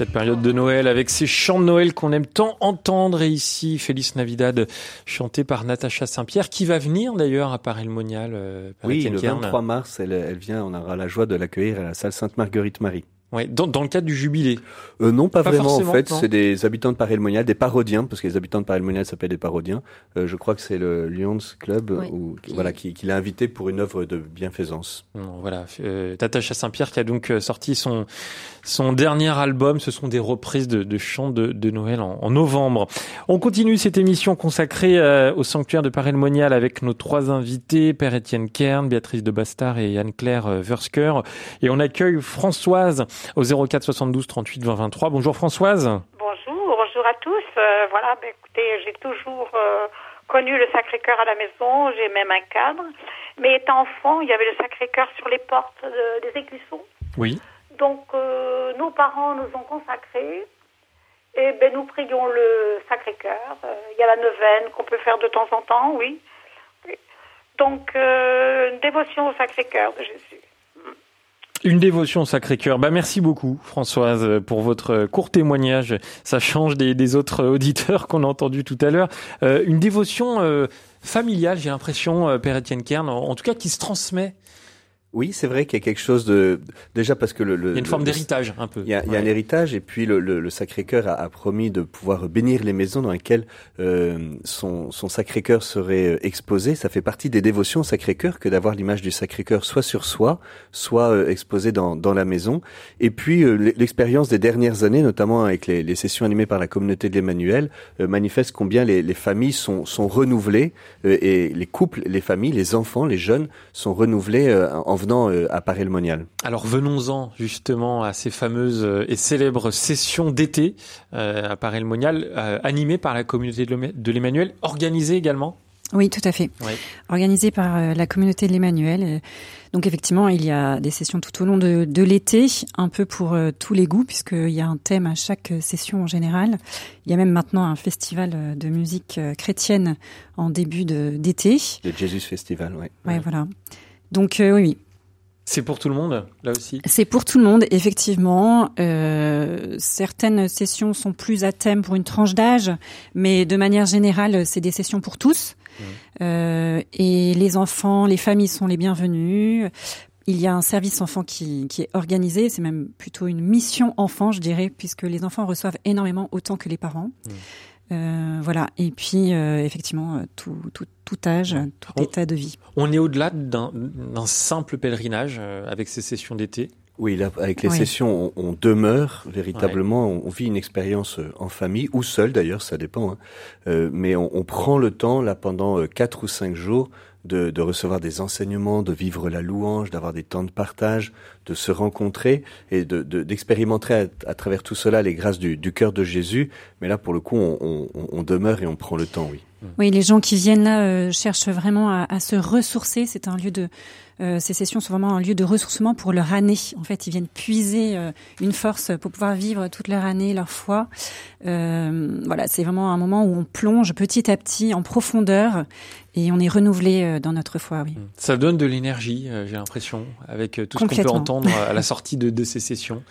Cette période de Noël avec ces chants de Noël qu'on aime tant entendre et ici Félix Navidad chanté par Natacha Saint-Pierre qui va venir d'ailleurs à Paris-le-Monial. Euh, oui, le 23 mars, elle, elle vient, on aura la joie de l'accueillir à la salle Sainte-Marguerite-Marie. Ouais, dans, le cadre du jubilé euh, Non, pas, vraiment en fait. C'est des habitants de Paris-le-Monial, des parodiens, parce que les habitants de Paris-le-Monial s'appellent des parodiens. Euh, je crois que c'est le Lyons Club qui... voilà, qui, l'a invité pour une œuvre de bienfaisance. Voilà, euh, Saint-Pierre qui a donc euh, sorti son, son dernier album. Ce sont des reprises de, de chants de, de Noël en, en novembre. On continue cette émission consacrée euh, au sanctuaire de Paray-le-Monial avec nos trois invités, Père Étienne Kern, Béatrice de Bastard et Anne-Claire euh, Versker. Et on accueille Françoise au 04 72 38 20 23. Bonjour Françoise. Bonjour, bonjour à tous. Euh, voilà, ben, écoutez, j'ai toujours euh, connu le Sacré-Cœur à la maison, j'ai même un cadre. Mais étant enfant, il y avait le Sacré-Cœur sur les portes de- des écussons. Oui. Donc, euh, nos parents nous ont consacrés. Et ben, nous prions le Sacré-Cœur. Euh, Il y a la neuvaine qu'on peut faire de temps en temps, oui. Donc, euh, une dévotion au Sacré-Cœur de Jésus. Une dévotion au Sacré-Cœur. Bah, merci beaucoup, Françoise, pour votre court témoignage. Ça change des, autres auditeurs qu'on a entendus tout à l'heure. Une dévotion familiale, j'ai l'impression, Père Étienne Kern, en tout cas qui se transmet. Oui, c'est vrai qu'il y a quelque chose de déjà parce que le, le Il y a une forme d'héritage, un peu. Il y a, il y a un héritage et puis le, le, le Sacré-Cœur a, a promis de pouvoir bénir les maisons dans lesquelles euh, son, son Sacré-Cœur serait euh, exposé. Ça fait partie des dévotions au Sacré-Cœur que d'avoir l'image du Sacré-Cœur soit sur soi, soit euh, exposée dans, dans la maison. Et puis euh, l'expérience des dernières années, notamment avec les, les sessions animées par la communauté de l'Emmanuel, euh, manifeste combien les, les familles sont, sont renouvelées euh, et les couples, les familles, les enfants, les jeunes sont renouvelés euh, en venant euh, à Paray-le-Monial. Alors venons-en justement à ces fameuses euh, et célèbres sessions d'été euh, à Paray-le-Monial, euh, animées par la communauté de l'Emma- de l'Emmanuel, organisées également? Oui, tout à fait. Organisé par la communauté de l'Emmanuel. Donc effectivement, il y a des sessions tout au long de, de l'été, un peu pour euh, tous les goûts, puisqu'il y a un thème à chaque session en général. Il y a même maintenant un festival de musique chrétienne en début d'été. Le Jesus Festival, ouais. Ouais, voilà. Donc euh, oui, oui. C'est pour tout le monde, là aussi. C'est pour tout le monde, effectivement. Euh, certaines sessions sont plus à thème pour une tranche d'âge, mais de manière générale, c'est des sessions pour tous. Euh, et les enfants, les familles sont les bienvenus. Il y a un service enfant qui, qui est organisé, c'est même plutôt une mission enfant, je dirais, puisque les enfants reçoivent énormément autant que les parents. Euh, voilà. Et puis, euh, effectivement, euh, tout, tout, tout âge, tout On- état de vie. On est au-delà d'un simple pèlerinage euh, avec ces sessions d'été? Oui, là, avec les Oui. sessions, on, on demeure véritablement, on, on vit une expérience en famille ou seul d'ailleurs, ça dépend. hein. Euh, mais on, on prend le temps là pendant quatre ou cinq jours de, recevoir des enseignements, de vivre la louange, d'avoir des temps de partage, de se rencontrer et de de- d'expérimenter à, travers tout cela les grâces du, cœur de Jésus. Mais là, pour le coup, on, demeure et on prend le temps, oui. Oui, les gens qui viennent là euh, cherchent vraiment à, se ressourcer. C'est un lieu de euh, ces sessions sont vraiment un lieu de ressourcement pour leur année. En fait, ils viennent puiser euh, une force pour pouvoir vivre toute leur année, leur foi. Voilà, c'est vraiment un moment où on plonge petit à petit en profondeur et on est renouvelé euh, dans notre foi. Oui. Ça donne de l'énergie, euh, j'ai l'impression, avec euh, tout ce qu'on peut entendre à la sortie de, de ces sessions.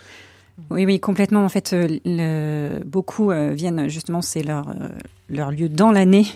Oui, oui, complètement. En fait, le- beaucoup viennent justement, c'est leur leur lieu dans l'année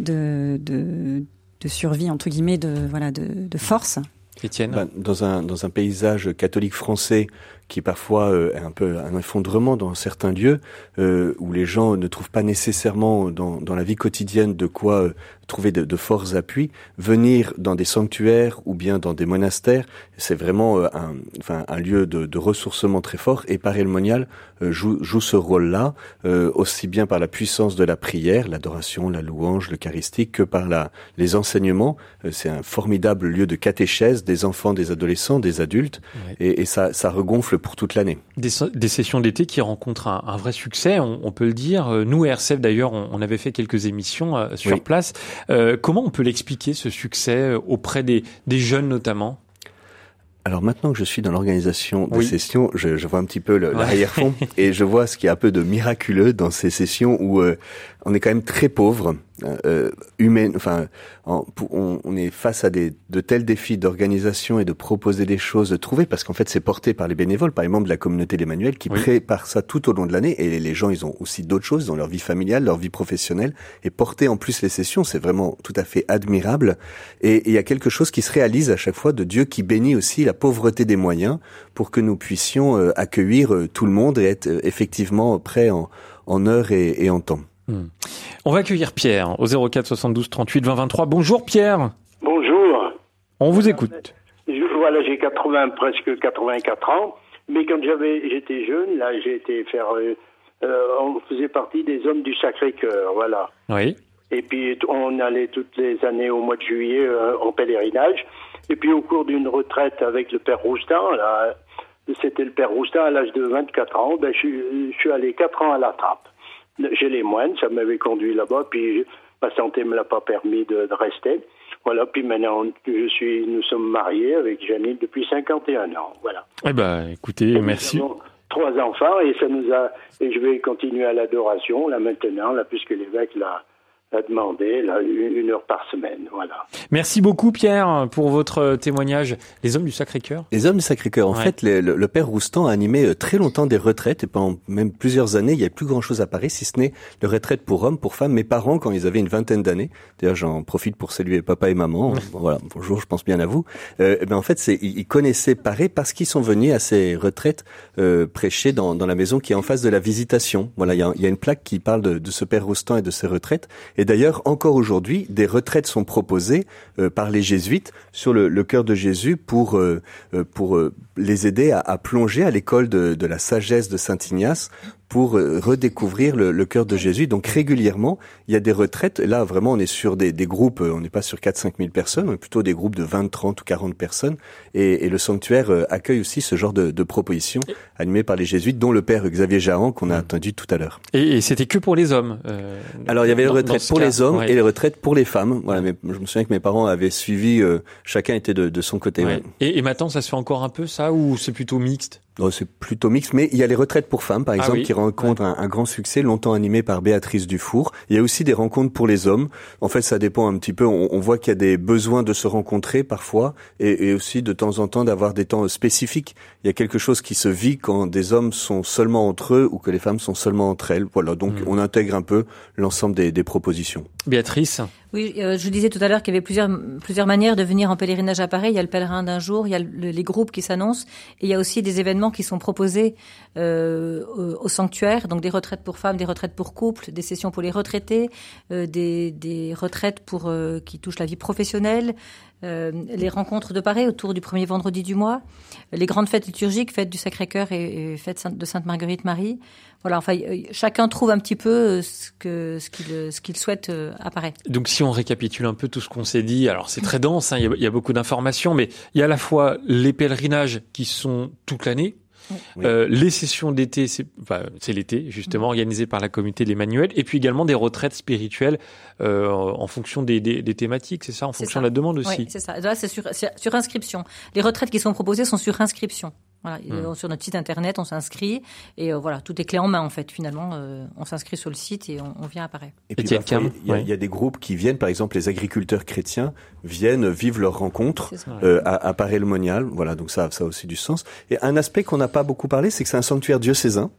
de, de de survie entre guillemets, de voilà, de, de force. Étienne Ben, dans un dans un paysage catholique français qui parfois euh, est un peu un effondrement dans certains lieux euh, où les gens ne trouvent pas nécessairement dans dans la vie quotidienne de quoi euh, trouver de, de forts appuis, venir dans des sanctuaires ou bien dans des monastères, c'est vraiment euh, un enfin un lieu de, de ressourcement très fort et Paray-le-Monial euh, joue joue ce rôle-là euh, aussi bien par la puissance de la prière, l'adoration, la louange, l'eucharistique que par la les enseignements. Euh, c'est un formidable lieu de catéchèse des enfants, des adolescents, des adultes Ouais. et, et ça, ça regonfle pour toute l'année. Des, sessions d'été qui rencontrent un, un vrai succès, on, on peut le dire. Euh, Nous, RCF d'ailleurs, on, on avait fait quelques émissions euh, sur Oui. place. Euh, comment on peut l'expliquer, ce succès, auprès des, des jeunes notamment? Alors maintenant que je suis dans l'organisation des Oui. sessions, je, je vois un petit peu Ouais. l'arrière-fond et je vois ce qui est un peu de miraculeux dans ces sessions où euh, on est quand même très pauvre euh, humaine. Enfin, en- on, on est face à des, de tels défis d'organisation et de proposer des choses, de trouver, parce qu'en fait, c'est porté par les bénévoles, par les membres de la communauté des manuels, qui Oui. préparent ça tout au long de l'année. Et les gens, ils ont aussi d'autres choses, ont leur vie familiale, leur vie professionnelle, et porter en plus les sessions, c'est vraiment tout à fait admirable. Et il y a quelque chose qui se réalise à chaque fois de Dieu qui bénit aussi la pauvreté des moyens pour que nous puissions euh, accueillir euh, tout le monde et être euh, effectivement prêts en, en heure et, et en temps. On va accueillir Pierre au 04 72 38 20 23. Bonjour Pierre, Bonjour. on vous écoute. Voilà, j'ai 80, presque 84 ans. Mais quand j'avais, j'étais jeune, là, j'ai été faire. euh, euh, on faisait partie des hommes du Sacré-Cœur, voilà. Oui. Et puis on allait toutes les années au mois de juillet euh, en pèlerinage. Et puis au cours d'une retraite avec le père Roustin, là, c'était le père Roustin à l'âge de 24 ans, ben, je, je suis allé 4 ans à la trappe. J'ai les moines, ça m'avait conduit là-bas, puis ma santé me l'a pas permis de, de rester. Voilà, puis maintenant je suis, nous sommes mariés avec Janine depuis 51 ans. Voilà. Eh ben, écoutez, merci. Nous avons trois enfants et ça nous a et je vais continuer à l'adoration là maintenant là puisque l'évêque l'a l'a demandé là une, heure par semaine voilà. Merci beaucoup Pierre pour votre euh, témoignage. Les hommes du Sacré-Cœur. Les hommes du Sacré-Cœur, en Ouais. fait, le, le- le père Roustan a animé euh, très longtemps des retraites et pendant même plusieurs années, il n'y avait plus grand-chose à Paris, si ce n'est de retraites pour hommes, pour femmes. Mes parents, quand ils avaient une vingtaine d'années, d'ailleurs j'en profite pour saluer papa et maman, Bon, voilà, bonjour, je pense bien à vous. Euh, eh ben, en fait, c'est, ils connaissaient Paris parce qu'ils sont venus à ces retraites euh, prêcher dans, dans la maison qui est en face de la visitation. Voilà, il y a, il y a une plaque qui parle de, de ce père Roustan et de ses retraites. Et d'ailleurs, encore aujourd'hui, des retraites sont proposées euh, par les jésuites sur le, cœur de Jésus pour euh, euh, les aider à, plonger à l'école de, de la sagesse de Saint Ignace pour euh, redécouvrir le, le cœur de Jésus. Donc régulièrement, il y a des retraites. Là, vraiment, on est sur des, des groupes, euh, on n'est pas sur 4-5 000 personnes, on est plutôt des groupes de 20, 30 ou 40 personnes. Et, et le sanctuaire euh, accueille aussi ce genre de, de propositions animées par les jésuites, dont le père Xavier Jaran, qu'on a entendu tout à l'heure. Et, et c'était que pour les hommes. euh, Alors il y avait les retraites pour cas. les hommes Ouais. et les retraites pour les femmes. Voilà, mais je me souviens que mes parents avaient suivi, euh, chacun était de, de son côté. Ouais. Et, et maintenant, ça se fait encore un peu ça ou c'est plutôt mixte? Oh, c'est plutôt mixte, mais il y a les retraites pour femmes, par Ah exemple, oui. qui rencontrent un, un grand succès, longtemps animé par Béatrice Dufour. Il y a aussi des rencontres pour les hommes. En fait, ça dépend un petit peu. On, on voit qu'il y a des besoins de se rencontrer parfois, et, et aussi de temps en temps d'avoir des temps spécifiques. Il y a quelque chose qui se vit quand des hommes sont seulement entre eux ou que les femmes sont seulement entre elles. Voilà, donc Mm. on intègre un peu l'ensemble des, des propositions. Béatrice Oui, euh, je disais tout à l'heure qu'il y avait plusieurs, plusieurs manières de venir en pèlerinage à Paris. Il y a le pèlerin d'un jour, il y a le- les groupes qui s'annoncent, et il y a aussi des événements qui sont proposés euh, au, sanctuaire, donc des retraites pour femmes, des retraites pour couples, des sessions pour les retraités, euh, des, des retraites pour qui touchent la vie professionnelle, euh, les rencontres de Paris autour du premier vendredi du mois, les grandes fêtes liturgiques, fête du Sacré-Cœur et, fête de Sainte Marguerite Marie. Voilà, enfin, euh, chacun trouve un petit peu euh, ce que ce qu'il ce qu'il souhaite Paris. Donc si on récapitule un peu tout ce qu'on s'est dit, alors c'est très dense, hein, y a- il y, a beaucoup d'informations, mais il y a à la fois les pèlerinages qui sont toute l'année, Oui. euh, les sessions d'été, c'est l'été justement organisées par la communauté de l'Emmanuel, et puis également des retraites spirituelles euh, en fonction des, des, des thématiques, c'est ça, en fonction ça. de la demande aussi. Oui, c'est ça. Là, c'est sur, c'est sur inscription. Les retraites qui sont proposées sont sur inscription. Voilà, Hmm. Sur notre site internet, on s'inscrit et euh, voilà, tout est clé en main en fait. Finalement, euh, on s'inscrit sur le site et on, on vient à Paris. Et puis, parfois, Cam, il y, a, ouais. il y a des groupes qui viennent, par exemple, les agriculteurs chrétiens viennent vivre leurs rencontres C'est ça. euh, à, à Paray-le-Monial. Voilà, donc ça, ça a aussi du sens. Et un aspect qu'on n'a pas beaucoup parlé, c'est que c'est un sanctuaire diocésain.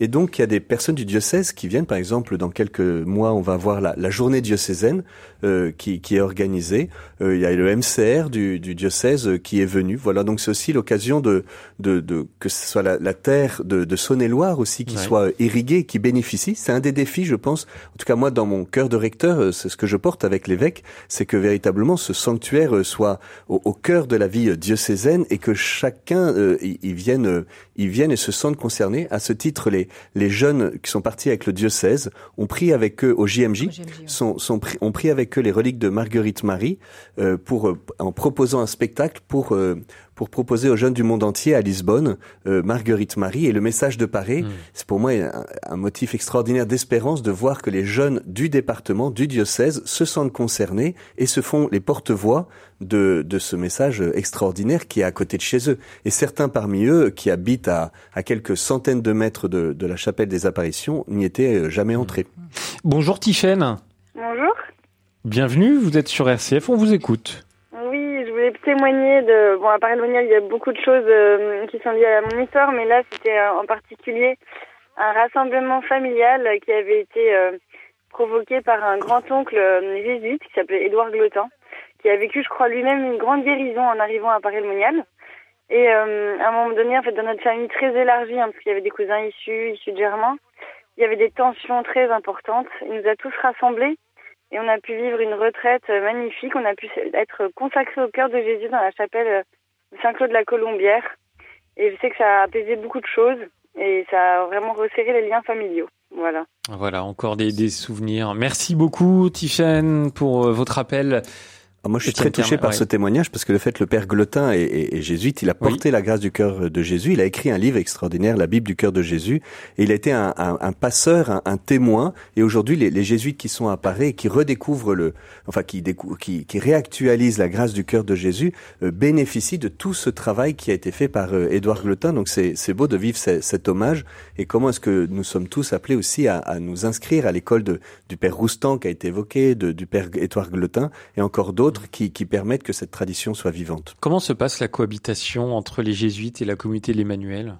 Et donc, il y a des personnes du diocèse qui viennent, par exemple, dans quelques mois, on va avoir la, la journée diocésaine euh, qui, qui est organisée. Euh, il y a le MCR du, du diocèse euh, qui est venu. Voilà, donc c'est aussi l'occasion de, de, de que ce soit la, la terre de, de Saône-et-Loire aussi qui Ouais. soit irriguée, qui bénéficie. C'est un des défis, je pense. En tout cas, moi, dans mon cœur de recteur, euh, c'est ce que je porte avec l'évêque, c'est que véritablement ce sanctuaire euh, soit au, au cœur de la vie diocésaine et que chacun euh, y, y vienne, y vienne et se sente concerné. À ce titre, les, les jeunes qui sont partis avec le diocèse ont pris avec eux au JMJ, Au JMJ, ouais. sont, sont pris, ont pris avec eux les reliques de Marguerite Marie euh, pour en proposant un spectacle pour euh, pour proposer aux jeunes du monde entier à Lisbonne euh, Marguerite Marie et le message de Paris. Mm. C'est pour moi un, un motif extraordinaire d'espérance de voir que les jeunes du département, du diocèse, se sentent concernés et se font les porte-voix de, de ce message extraordinaire qui est à côté de chez eux. Et certains parmi eux, qui habitent à, à quelques centaines de mètres de, de la chapelle des apparitions, n'y étaient euh, jamais entrés. Bonjour Tiffaine. Bonjour. Bienvenue, vous êtes sur RCF, on vous écoute. Témoigner de. Bon, à Paris Monial, il y a beaucoup de choses euh, qui sont liées à mon histoire, mais là, c'était euh, en particulier un rassemblement familial qui avait été euh, provoqué par un grand-oncle jésuite qui s'appelait Édouard Glotin, qui a vécu, je crois, lui-même une grande guérison en arrivant à Paris Monial. Et à un moment donné, en fait, dans notre famille très élargie, hein, parce qu'il y avait des cousins issus, issus de Germain, il y avait des tensions très importantes. Il nous a tous rassemblés et on a pu vivre une retraite euh, magnifique. On a pu être consacrés au cœur de Jésus dans la chapelle euh, de Saint-Claude de la Colombière. Et je sais que ça a apaisé beaucoup de choses et ça a vraiment resserré les liens familiaux. Voilà. Voilà, encore des, des souvenirs. Merci beaucoup, Tiffaine, pour euh, votre appel. Ah, moi, je suis très touché Terme, par ouais. ce témoignage parce que le fait, le père Glotin est, est- est jésuite, il a porté la grâce du cœur de Jésus. Il a écrit un livre extraordinaire, la Bible du cœur de Jésus, et il a été un, un- un passeur, un, un témoin. Et aujourd'hui, les, les jésuites qui sont à Paris et qui redécouvrent le, enfin, qui, décou- qui, qui réactualisent la grâce du cœur de Jésus, euh, bénéficient de tout ce travail qui a été fait par euh, Édouard Glotin. Donc, c'est c'est beau de vivre ce- cet hommage. Et comment est-ce que nous sommes tous appelés aussi à, à nous inscrire à l'école de, du père Roustan qui a été évoqué, de, du père Édouard Glotin, et encore d'autres qui, qui permettent que cette tradition soit vivante. Comment se passe la cohabitation entre les jésuites et la communauté de l'Emmanuel?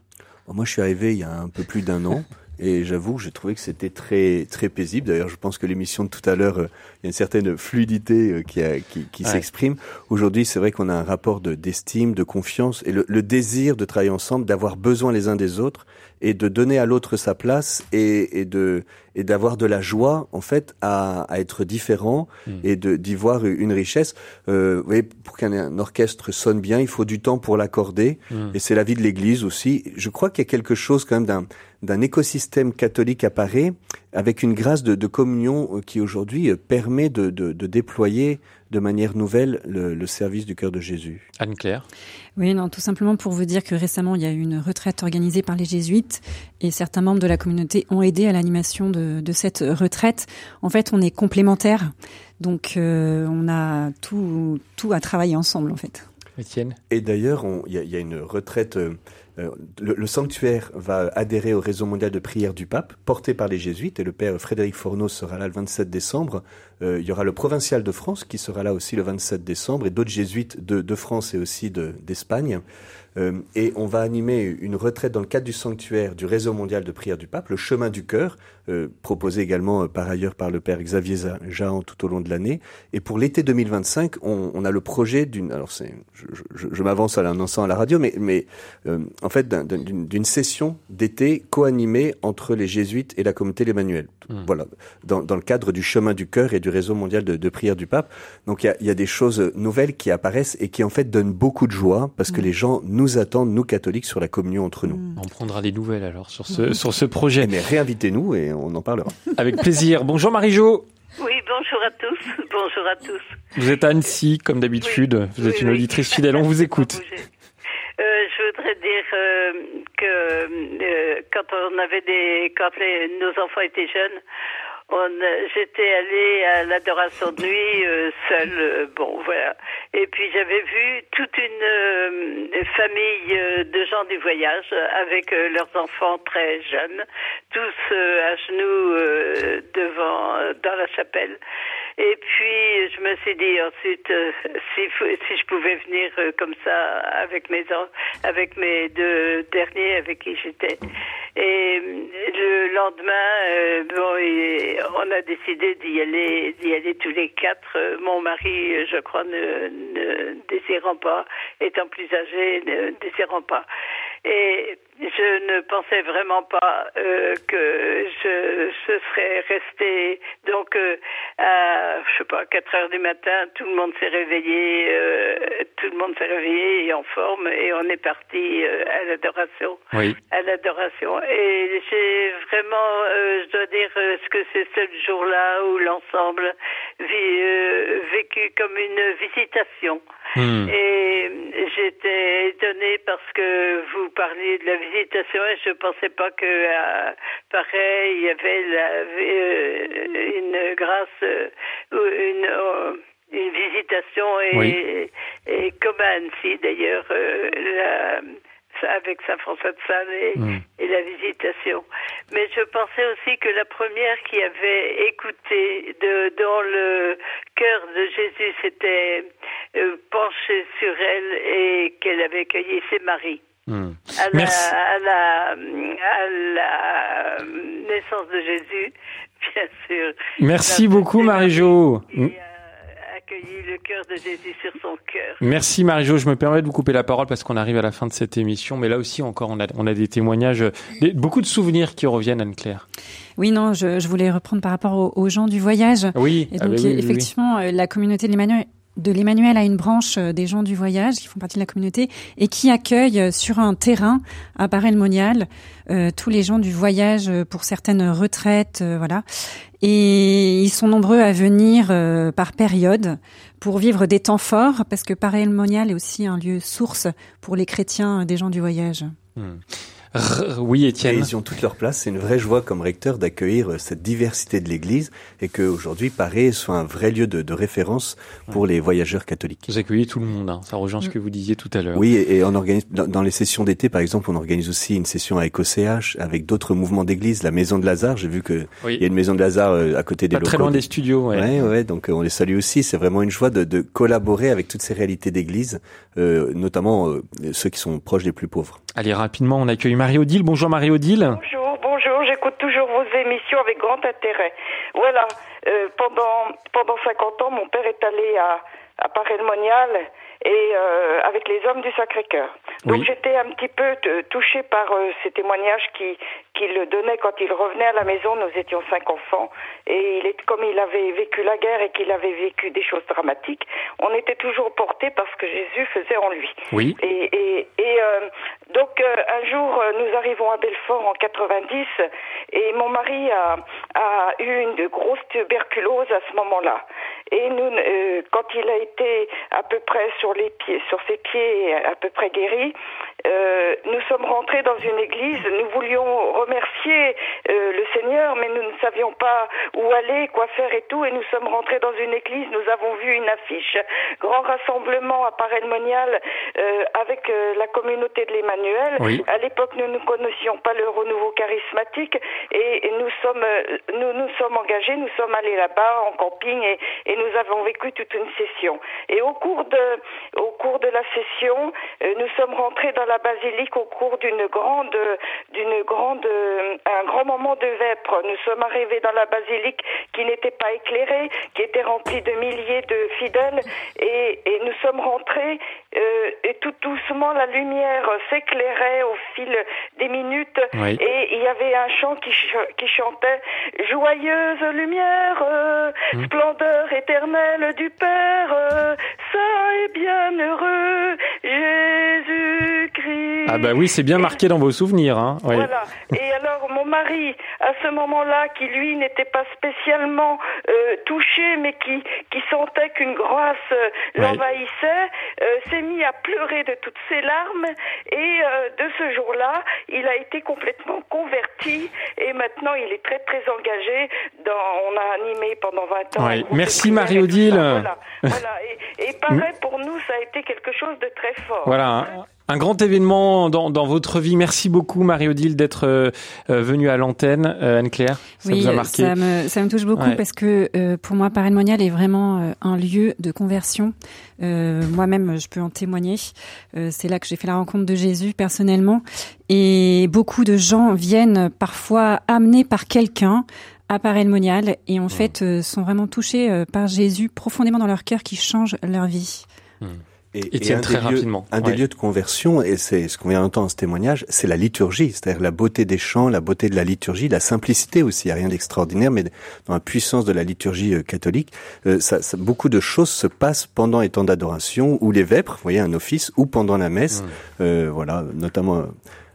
Moi, je suis arrivé il y a un peu plus d'un an. Et j'avoue, j'ai trouvé que c'était très très paisible. D'ailleurs, je pense que l'émission de tout à l'heure, euh, il y a une certaine fluidité euh, qui, a- qui, qui Ouais. s'exprime. Aujourd'hui, c'est vrai qu'on a un rapport de- d'estime, de, confiance et le, le désir de travailler ensemble, d'avoir besoin les uns des autres et de donner à l'autre sa place et, et de et d'avoir de la joie en fait à, à être différent et de d'y voir une richesse. Euh, vous voyez, pour qu'un un orchestre sonne bien, il faut du temps pour l'accorder Mm. et c'est la vie de l'Église aussi. Je crois qu'il y a quelque chose quand même d'un d'un écosystème catholique à Paris avec une grâce de, de communion euh, qui aujourd'hui euh, permet de, de, de déployer de manière nouvelle le, le service du cœur de Jésus. Anne-Claire? Oui, non, tout simplement pour vous dire que récemment, il y a eu une retraite organisée par les jésuites et certains membres de la communauté ont aidé à l'animation de, de cette retraite. En fait, on est complémentaires, donc euh, on a tout, tout à travailler ensemble, en fait. Et d'ailleurs, il y, a- une retraite. euh, euh, le, sanctuaire va adhérer au réseau mondial de prière du pape, porté par les jésuites, et le père Frédéric Fornos sera là le 27 décembre. Euh, il y aura le provincial de France qui sera là aussi le 27 décembre, et d'autres jésuites de, France et aussi de- d'Espagne. Et on va animer une retraite dans le cadre du sanctuaire du réseau mondial de prière du pape, le chemin du cœur, euh, proposé également euh, par ailleurs par le père Xavier Jahan tout au long de l'année. Et pour l'été 2025, on, on a le projet d'une, alors c'est, je, je- je m'avance à l'annonçant à la radio, mais, mais euh, en fait d'un- d'un- d'une d'une session d'été co-animée entre les jésuites et la communauté l'Emmanuel. Hmm. Voilà, dans, dans le cadre du chemin du cœur et du réseau mondial de, de prière du pape. Donc il y a, il y a des choses nouvelles qui apparaissent et qui en fait donnent beaucoup de joie parce que les gens nous attendent, nous catholiques, sur la communion entre nous. On prendra des nouvelles alors sur ce, sur ce projet. Mais réinvitez-nous et on en parlera. Avec plaisir. Bonjour Marie-Jo. Oui, bonjour à tous. Bonjour à tous. Vous êtes à Annecy, comme d'habitude. Vous êtes Oui, une oui. auditrice fidèle. On vous écoute. Euh, je voudrais dire euh, que euh, quand on avait des, quand les- nos enfants étaient jeunes, euh, j'étais allée à l'adoration de nuit euh, seule. euh, bon, voilà. Et puis j'avais vu toute une euh, famille euh, de gens du voyage euh, avec euh, leurs enfants très jeunes, tous euh, à genoux euh, devant euh, dans la chapelle. Et puis je me suis dit ensuite euh, si, si je pouvais venir euh, comme ça avec mes avec mes deux derniers avec qui j'étais. Et euh, le lendemain, bon, on a décidé d'y aller, d'y aller tous les quatre. Mon mari, je crois, ne, ne désirant pas, étant plus âgé, ne désirant pas. Et je ne pensais vraiment pas euh, que je, je serais restée. Donc, euh, à, je sais pas, 4 heures du matin, tout le monde s'est réveillé, euh, tout le monde s'est réveillé et en forme, et on est parti euh, à l'adoration Oui. à l'adoration. Et j'ai vraiment, euh, je dois dire, euh, ce que c'est ce jour-là où l'ensemble vit, euh, vécu comme une visitation. Hmm. Et j'étais étonnée parce que vous parliez de la visitation et je pensais pas que euh, pareil il y avait la, euh, une grâce euh, une euh, une visitation et, Oui. et comme à Annecy d'ailleurs avec Saint François de Sales et, Mm. et la visitation. Mais je pensais aussi que la première qui avait écouté de, dans le cœur de Jésus s'était penchée sur elle et qu'elle avait cueilli, c'est Marie. Hmm. À la, Merci. à, la, à la naissance de Jésus, bien sûr. Merci beaucoup, Marie-Jo. accueilli le cœur de Jésus sur son cœur. Merci Marie-Jo, je me permets de vous couper la parole parce qu'on arrive à la fin de cette émission, mais là aussi encore on a, on a des témoignages, des- beaucoup de souvenirs qui reviennent Anne-Claire. Oui, non, je, je voulais reprendre par rapport aux, aux gens du voyage. Oui, Et ah donc, bah oui, oui, oui. effectivement, euh, la communauté de l'Emmanuel, de l'Emmanuel a une branche euh, des gens du voyage qui font partie de la communauté et qui accueille euh, sur un terrain à Paray-le-Monial euh, tous les gens du voyage pour certaines retraites, voilà. Et ils sont nombreux à venir par période pour vivre des temps forts parce que Paray-le-Monial est aussi un lieu source pour les chrétiens des gens du voyage. Hmm. Oui, Étienne. Et ils ont toute leur place. C'est une vraie joie comme recteur d'accueillir euh, cette diversité de l'Église et qu'aujourd'hui Paris soit un vrai lieu de, de référence pour les voyageurs catholiques. Vous accueillez tout le monde, hein. ça rejoint ce que vous disiez tout à l'heure. Oui, et, et on organise dans, dans les sessions d'été, par exemple, on organise aussi une session avec OCH, avec d'autres mouvements d'église, la Maison de Lazare. J'ai vu que Oui. il y a une Maison de Lazare euh, à côté des Pas locaux. très loin des studios, ouais. Ouais, ouais, donc euh, on les salue aussi. C'est vraiment une joie de, de collaborer avec toutes ces réalités d'église, euh, notamment euh, ceux qui sont proches des plus pauvres. Allez, rapidement, on accueille Marie-Odile. Bonjour Marie-Odile. Bonjour, bonjour, j'écoute toujours vos émissions avec grand intérêt. Voilà, euh, pendant, pendant 50 ans, mon père est allé à, à Paray-le-Monial et euh, avec les hommes du Sacré-Cœur. Donc Oui. j'étais un petit peu touchée par euh, ces témoignages qui qu'il donnait quand il revenait à la maison. Nous étions cinq enfants et il est comme il avait vécu la guerre et qu'il avait vécu des choses dramatiques. On était toujours portés par ce que Jésus faisait en lui. Oui. Et, et, et euh, donc euh, un jour, euh, nous arrivons à Belfort en 90 et mon mari a, a eu une grosse tuberculose à ce moment-là. Et nous, euh, quand il a été à peu près sur les pieds, sur ses pieds, à peu près guéri, euh, nous sommes rentrés dans une église. Nous voulions remercier euh, le Seigneur, mais nous ne savions pas où aller, quoi faire et tout. Et nous sommes rentrés dans une église. Nous avons vu une affiche grand rassemblement à Paray-le-Monial euh, avec euh, la communauté de l'Emmanuel. Oui. À l'époque, nous ne connaissions pas le renouveau charismatique et, et nous sommes euh, nous nous sommes engagés. Nous sommes allés là-bas en camping et, et nous avons vécu toute une session. Et au cours de au cours de la session, euh, nous sommes rentrés dans la basilique au cours d'une grande d'une grande euh, un grand moment de vêpres. Nous sommes arrivés dans la basilique qui n'était pas éclairée, qui était remplie de milliers de fidèles et, et nous sommes rentrés euh, et tout doucement la lumière s'éclairait au fil des minutes Oui. et il y avait un chant qui, ch- qui chantait Joyeuse lumière, euh, splendeur éternelle du Père, euh, saint et bienheureux Ah bah oui, c'est bien marqué dans vos souvenirs. Hein. Voilà. Et alors mon mari, à ce moment-là, qui lui n'était pas spécialement euh, touché, mais qui qui sentait qu'une grâce euh, l'envahissait, euh, s'est mis à pleurer de toutes ses larmes. Et euh, de ce jour-là, il a été complètement converti. Et maintenant, il est très très engagé. Dans, on a animé pendant 20 ans. Merci Marie-Odile. voilà. Et, et pareil pour nous, ça a été quelque chose de très fort. Voilà, un, grand événement dans, dans votre vie. Merci beaucoup Marie-Odile d'être euh, euh, venue à l'antenne. Euh, Anne-Claire, ça oui, vous a marqué ça me, ça me touche beaucoup Ouais. parce que euh, pour moi, Paris Monial est vraiment euh, un lieu de conversion. Euh, Moi-même, je peux en témoigner. Euh, c'est là que j'ai fait la rencontre de Jésus personnellement. Et beaucoup de gens viennent parfois amenés par quelqu'un à Paray le Monial et en fait euh, sont vraiment touchés euh, par Jésus profondément dans leur cœur qui change leur vie. Et, Étienne, un très des lieux- rapidement. Un des Ouais. lieux de conversion, et c'est ce qu'on vient d'entendre dans ce témoignage, c'est la liturgie, c'est-à-dire la beauté des chants, la beauté de la liturgie, la simplicité aussi, il n'y a rien d'extraordinaire, mais dans la puissance de la liturgie euh, catholique, euh, ça, ça- beaucoup de choses se passent pendant les temps d'adoration, ou les vêpres, vous voyez, un office, ou pendant la messe, euh, voilà, notamment...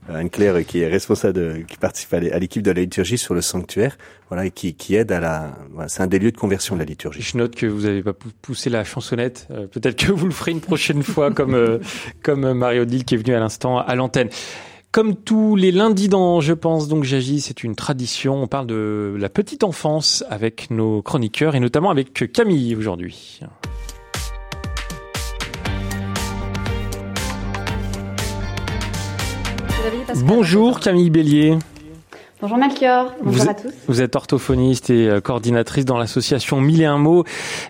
euh, Anne-Claire euh, qui est responsable, qui participe à l'é- à l'équipe de la liturgie sur le sanctuaire, voilà, et qui, qui aide à la, voilà, c'est un des lieux de conversion de la liturgie. Je note que vous n'avez pas pou- poussé la chansonnette. Euh, Peut-être que vous le ferez une prochaine fois, comme euh, comme Marie-Odile qui est venue à l'instant à l'antenne. Comme tous les lundis dans Je pense donc j'agis, c'est une tradition. On parle de la petite enfance avec nos chroniqueurs et notamment avec Camille aujourd'hui. Bonjour Camille Bélier. Bonjour Melchior, bonjour vous, à tous. Vous êtes orthophoniste et euh, coordinatrice dans l'association Mille et un mots.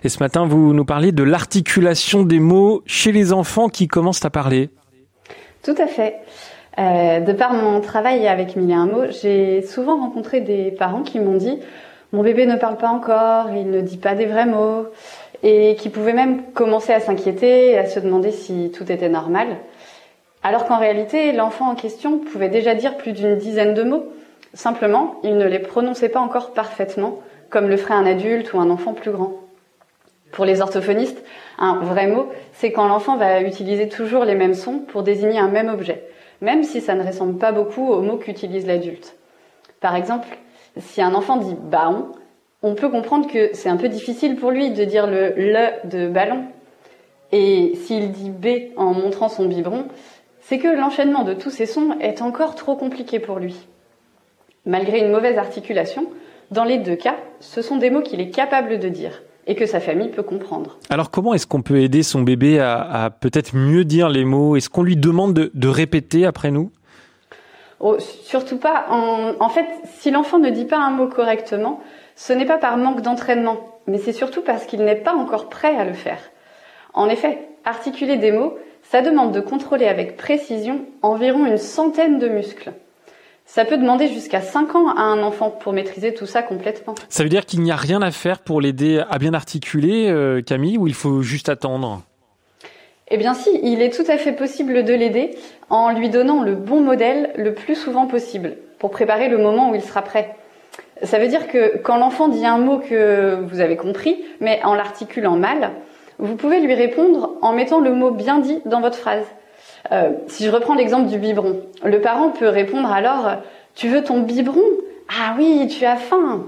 Et ce matin, vous nous parlez de l'articulation des mots chez les enfants qui commencent à parler. Tout à fait. Euh, de par mon travail avec Mille et un mots, j'ai souvent rencontré des parents qui m'ont dit mon bébé ne parle pas encore, il ne dit pas des vrais mots, et qui pouvaient même commencer à s'inquiéter et à se demander si tout était normal. Alors qu'en réalité, l'enfant en question pouvait déjà dire plus d'une dizaine de mots. Simplement, il ne les prononçait pas encore parfaitement, comme le ferait un adulte ou un enfant plus grand. Pour les orthophonistes, un vrai mot, c'est quand l'enfant va utiliser toujours les mêmes sons pour désigner un même objet, même si ça ne ressemble pas beaucoup aux mots qu'utilise l'adulte. Par exemple, si un enfant dit baon, on peut comprendre que c'est un peu difficile pour lui de dire le le de ballon. Et s'il dit B en montrant son biberon, c'est que l'enchaînement de tous ces sons est encore trop compliqué pour lui. Malgré une mauvaise articulation, dans les deux cas, ce sont des mots qu'il est capable de dire et que sa famille peut comprendre. Alors comment est-ce qu'on peut aider son bébé à, à peut-être mieux dire les mots? Est-ce qu'on lui demande de, de répéter après nous? Oh, Surtout pas. En, en fait, si l'enfant ne dit pas un mot correctement, ce n'est pas par manque d'entraînement, mais c'est surtout parce qu'il n'est pas encore prêt à le faire. En effet, articuler des mots, ça demande de contrôler avec précision environ une centaine de muscles. Ça peut demander jusqu'à 5 ans à un enfant pour maîtriser tout ça complètement. Ça veut dire qu'il n'y a rien à faire pour l'aider à bien articuler, euh, Camille, ou il faut juste attendre? Eh bien si, il est tout à fait possible de l'aider en lui donnant le bon modèle le plus souvent possible pour préparer le moment où il sera prêt. Ça veut dire que quand l'enfant dit un mot que vous avez compris, mais en l'articulant mal, vous pouvez lui répondre en mettant le mot bien dit dans votre phrase. Euh, si je reprends l'exemple du biberon, le parent peut répondre alors Tu veux ton biberon? Ah oui, tu as faim.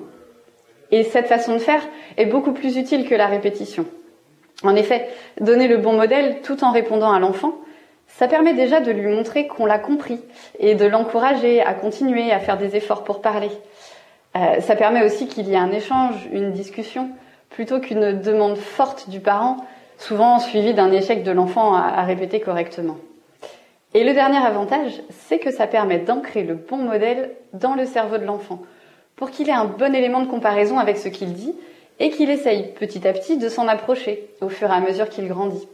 Et cette façon de faire est beaucoup plus utile que la répétition. En effet, donner le bon modèle tout en répondant à l'enfant, ça permet déjà de lui montrer qu'on l'a compris et de l'encourager à continuer à faire des efforts pour parler. Euh, ça permet aussi qu'il y ait un échange, une discussion, plutôt qu'une demande forte du parent, souvent suivie d'un échec de l'enfant à, répéter correctement. Et le dernier avantage, c'est que ça permet d'ancrer le bon modèle dans le cerveau de l'enfant, pour qu'il ait un bon élément de comparaison avec ce qu'il dit et qu'il essaye petit à petit de s'en approcher au fur et à mesure qu'il grandit.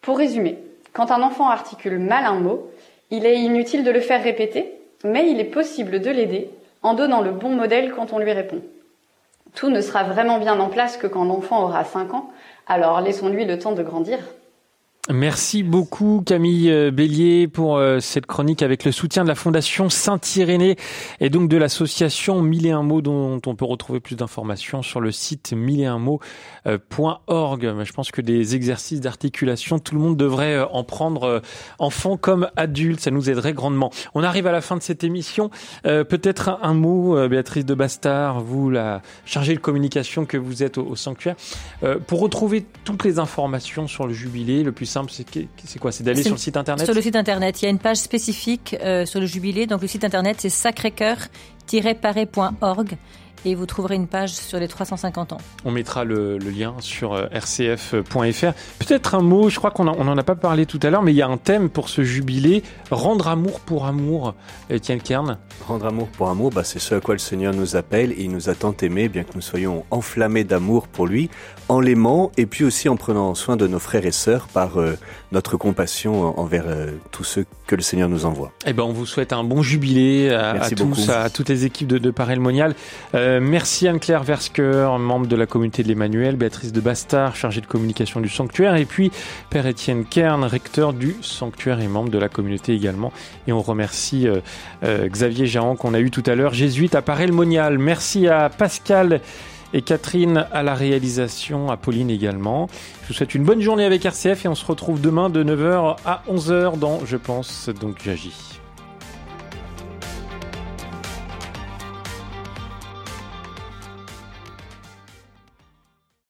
Pour résumer, quand un enfant articule mal un mot, il est inutile de le faire répéter, mais il est possible de l'aider en donnant le bon modèle quand on lui répond. Tout ne sera vraiment bien en place que quand l'enfant aura 5 ans, alors laissons-lui le temps de grandir. Merci beaucoup Camille euh, Bélier pour euh, cette chronique avec le soutien de la Fondation Saint-Irénée et donc de l'association Mille et un mots dont on peut retrouver plus d'informations sur le site mille et un mots.org. Je pense que des exercices d'articulation, tout le monde devrait euh, en prendre enfant comme adulte, ça nous aiderait grandement. On arrive à la fin de cette émission. Peut-être un mot, Béatrice de Bastard, vous la chargée de communication que vous êtes au sanctuaire, pour retrouver toutes les informations sur le jubilé, le plus simple, c'est quoi? C'est d'aller sur le site internet? Sur le site internet, il y a une page spécifique euh, sur le jubilé. Donc le site internet, c'est sacrécoeur-paris.org et vous trouverez une page sur les 350 ans. On mettra le, le lien sur euh, rcf.fr. Peut-être un mot, je crois qu'on n'en a pas parlé tout à l'heure, mais il y a un thème pour ce jubilé, rendre amour pour amour, Étienne Kern. Rendre amour pour amour, bah, c'est ce à quoi le Seigneur nous appelle et il nous a tant aimés, bien que nous soyons enflammés d'amour pour lui, en l'aimant et puis aussi en prenant soin de nos frères et sœurs par euh, notre compassion envers euh, tous ceux que le Seigneur nous envoie. Eh ben, on vous souhaite un bon jubilé à, à tous, à, toutes les équipes de, de Paris Monial. Euh, merci Anne-Claire Versker, membre de la communauté de l'Emmanuel, Béatrice de Bastard, chargée de communication du sanctuaire, et puis Père Étienne Kern, recteur du sanctuaire et membre de la communauté également. Et on remercie euh, euh, Xavier Jahan qu'on a eu tout à l'heure, jésuite à Paris Monial. Merci à Pascal et Catherine à la réalisation, à Pauline également. Je vous souhaite une bonne journée avec RCF et on se retrouve demain de 9h à 11h dans Je pense donc j'agis.